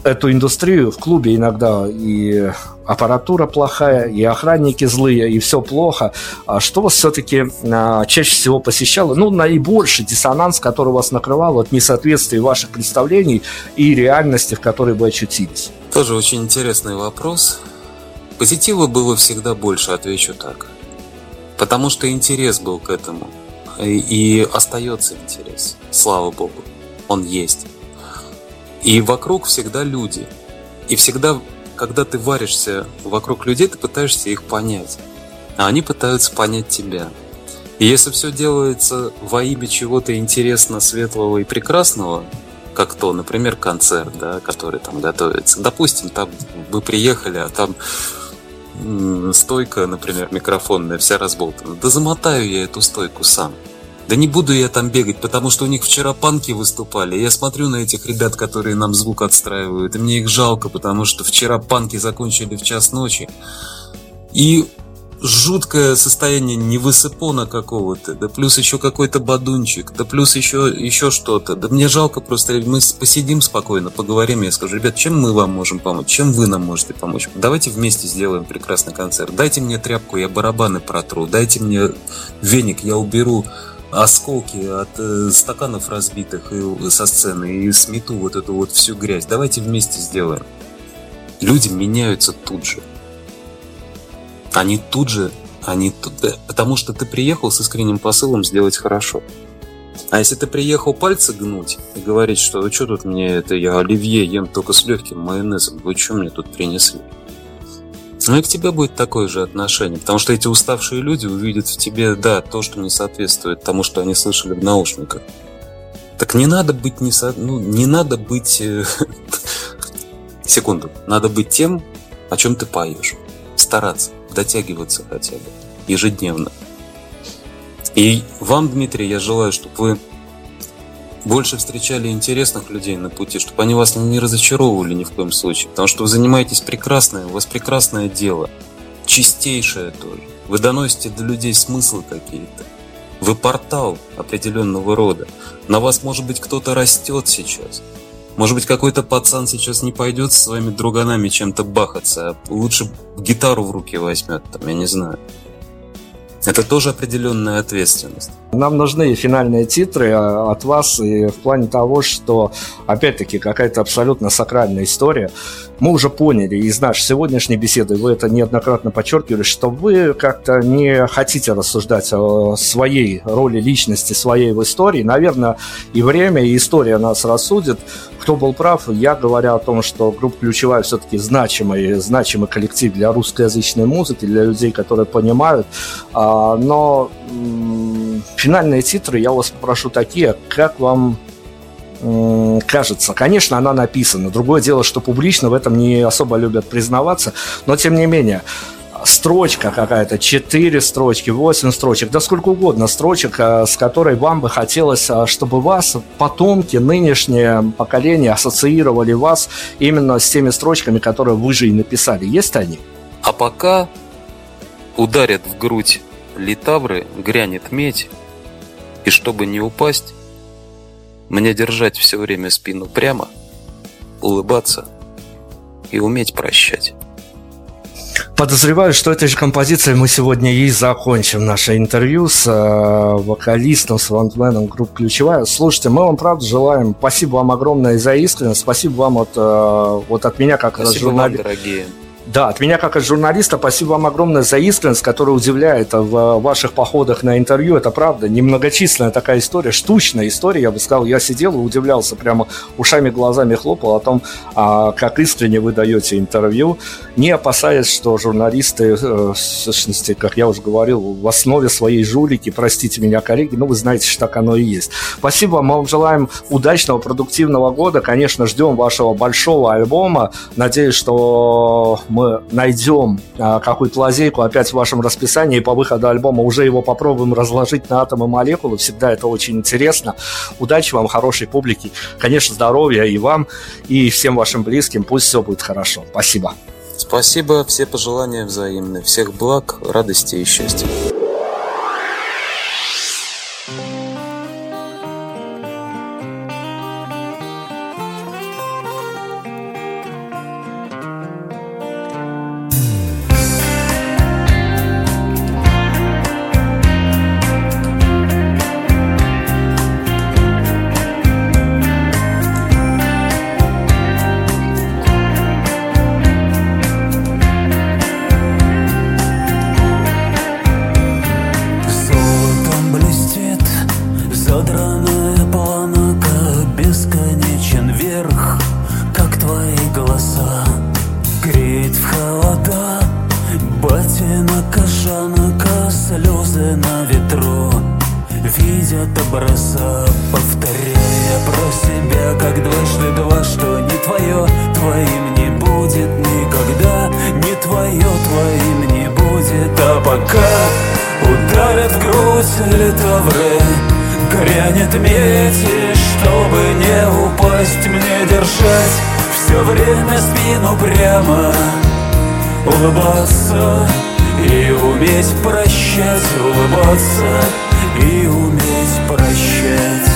эту индустрию в клубе иногда и аппаратура плохая, и охранники злые, и все плохо. А что вас все-таки а, чаще всего посещало? Ну, наибольший диссонанс, который вас накрывал от несоответствия ваших представлений и реальности, в которой вы очутились? Тоже очень интересный вопрос. Позитива было всегда больше, отвечу так. Потому что интерес был к этому. И, и остается интерес. Слава богу. Он есть. И вокруг всегда люди. И всегда, когда ты варишься вокруг людей, ты пытаешься их понять. А они пытаются понять тебя. И если все делается во имя чего-то интересного, светлого и прекрасного, как то, например, концерт, да, который там готовится. Допустим, там вы приехали, а там стойка, например, микрофонная, вся разболтана. Да замотаю я эту стойку сам. Да не буду я там бегать, потому что у них вчера панки выступали. Я смотрю на этих ребят, которые нам звук отстраивают, и мне их жалко, потому что вчера панки закончили в час ночи. И жуткое состояние невысыпона какого-то, да плюс еще какой-то бадунчик, да плюс еще, еще что-то. Да мне жалко просто, мы посидим спокойно, поговорим, я скажу, ребят, чем мы вам можем помочь, чем вы нам можете помочь? Давайте вместе сделаем прекрасный концерт. Дайте мне тряпку, я барабаны протру, дайте мне веник, я уберу осколки от э, стаканов разбитых и, со сцены и смету вот эту вот всю грязь. Давайте вместе сделаем. Люди меняются тут же. Они тут же, они тут, потому что ты приехал с искренним посылом сделать хорошо. А если ты приехал пальцы гнуть и говорить, что вы что тут мне это, я оливье ем только с легким майонезом, вы что мне тут принесли? Ну и к тебе будет такое же отношение, потому что эти уставшие люди увидят в тебе, да, то, что не соответствует тому, что они слышали в наушниках. Так не надо быть не со... ну, не надо быть э, секунду, надо быть тем, о чем ты поешь, стараться, дотягиваться хотя бы ежедневно. И вам, Дмитрий, я желаю, чтобы вы больше встречали интересных людей на пути, чтобы они вас не разочаровывали ни в коем случае. Потому что вы занимаетесь прекрасное, у вас прекрасное дело. Чистейшее тоже. Вы доносите до людей смыслы какие-то. Вы портал определенного рода. На вас, может быть, кто-то растет сейчас. Может быть, какой-то пацан сейчас не пойдет со своими друганами чем-то бахаться, а лучше гитару в руки возьмет, там, я не знаю. Это тоже определенная ответственность. Нам нужны финальные титры а, от вас и в плане того, что, опять-таки, какая-то абсолютно сакральная история. Мы уже поняли из нашей сегодняшней беседы, вы это неоднократно подчеркивали, что вы как-то не хотите рассуждать о своей роли личности, своей в истории. Наверное, и время, и история нас рассудит. Кто был прав, я говоря о том, что группа «Ключевая» все-таки значимый, значимый коллектив для русскоязычной музыки, для людей, которые понимают. А, но финальные титры я вас попрошу такие, как вам кажется. Конечно, она написана. Другое дело, что публично в этом не особо любят признаваться, но тем не менее строчка какая-то, 4 строчки, 8 строчек, да сколько угодно строчек, а, с которой вам бы хотелось, а, чтобы вас, потомки, нынешнее поколение ассоциировали вас именно с теми строчками, которые вы же и написали. Есть они? А пока ударят в грудь литавры, грянет медь, и чтобы не упасть, мне держать все время спину прямо, улыбаться и уметь прощать. Подозреваю, что этой же композицией мы сегодня и закончим наше интервью с э, вокалистом, с фронтменом группы «Ключевая». Слушайте, мы вам, правда, желаем, спасибо вам огромное за искренность, спасибо вам от, э, вот от меня, как спасибо журналиста. дорогие. Да, от меня как от журналиста спасибо вам огромное за искренность, которая удивляет в ваших походах на интервью. Это правда, немногочисленная такая история, штучная история, я бы сказал. Я сидел и удивлялся, прямо ушами, глазами хлопал о том, а, как искренне вы даете интервью, не опасаясь, что журналисты, э, в сущности, как я уже говорил, в основе своей жулики, простите меня, коллеги, но вы знаете, что так оно и есть. Спасибо вам, мы вам желаем удачного, продуктивного года. Конечно, ждем вашего большого альбома. Надеюсь, что мы найдем а, какую-то лазейку опять в вашем расписании, и по выходу альбома уже его попробуем разложить на атомы молекулы. Всегда это очень интересно. Удачи вам, хорошей публики. Конечно, здоровья и вам, и всем вашим близким. Пусть все будет хорошо. Спасибо. Спасибо, все пожелания взаимны. Всех благ, радости и счастья. все время спину прямо Улыбаться и уметь прощать Улыбаться и уметь прощать.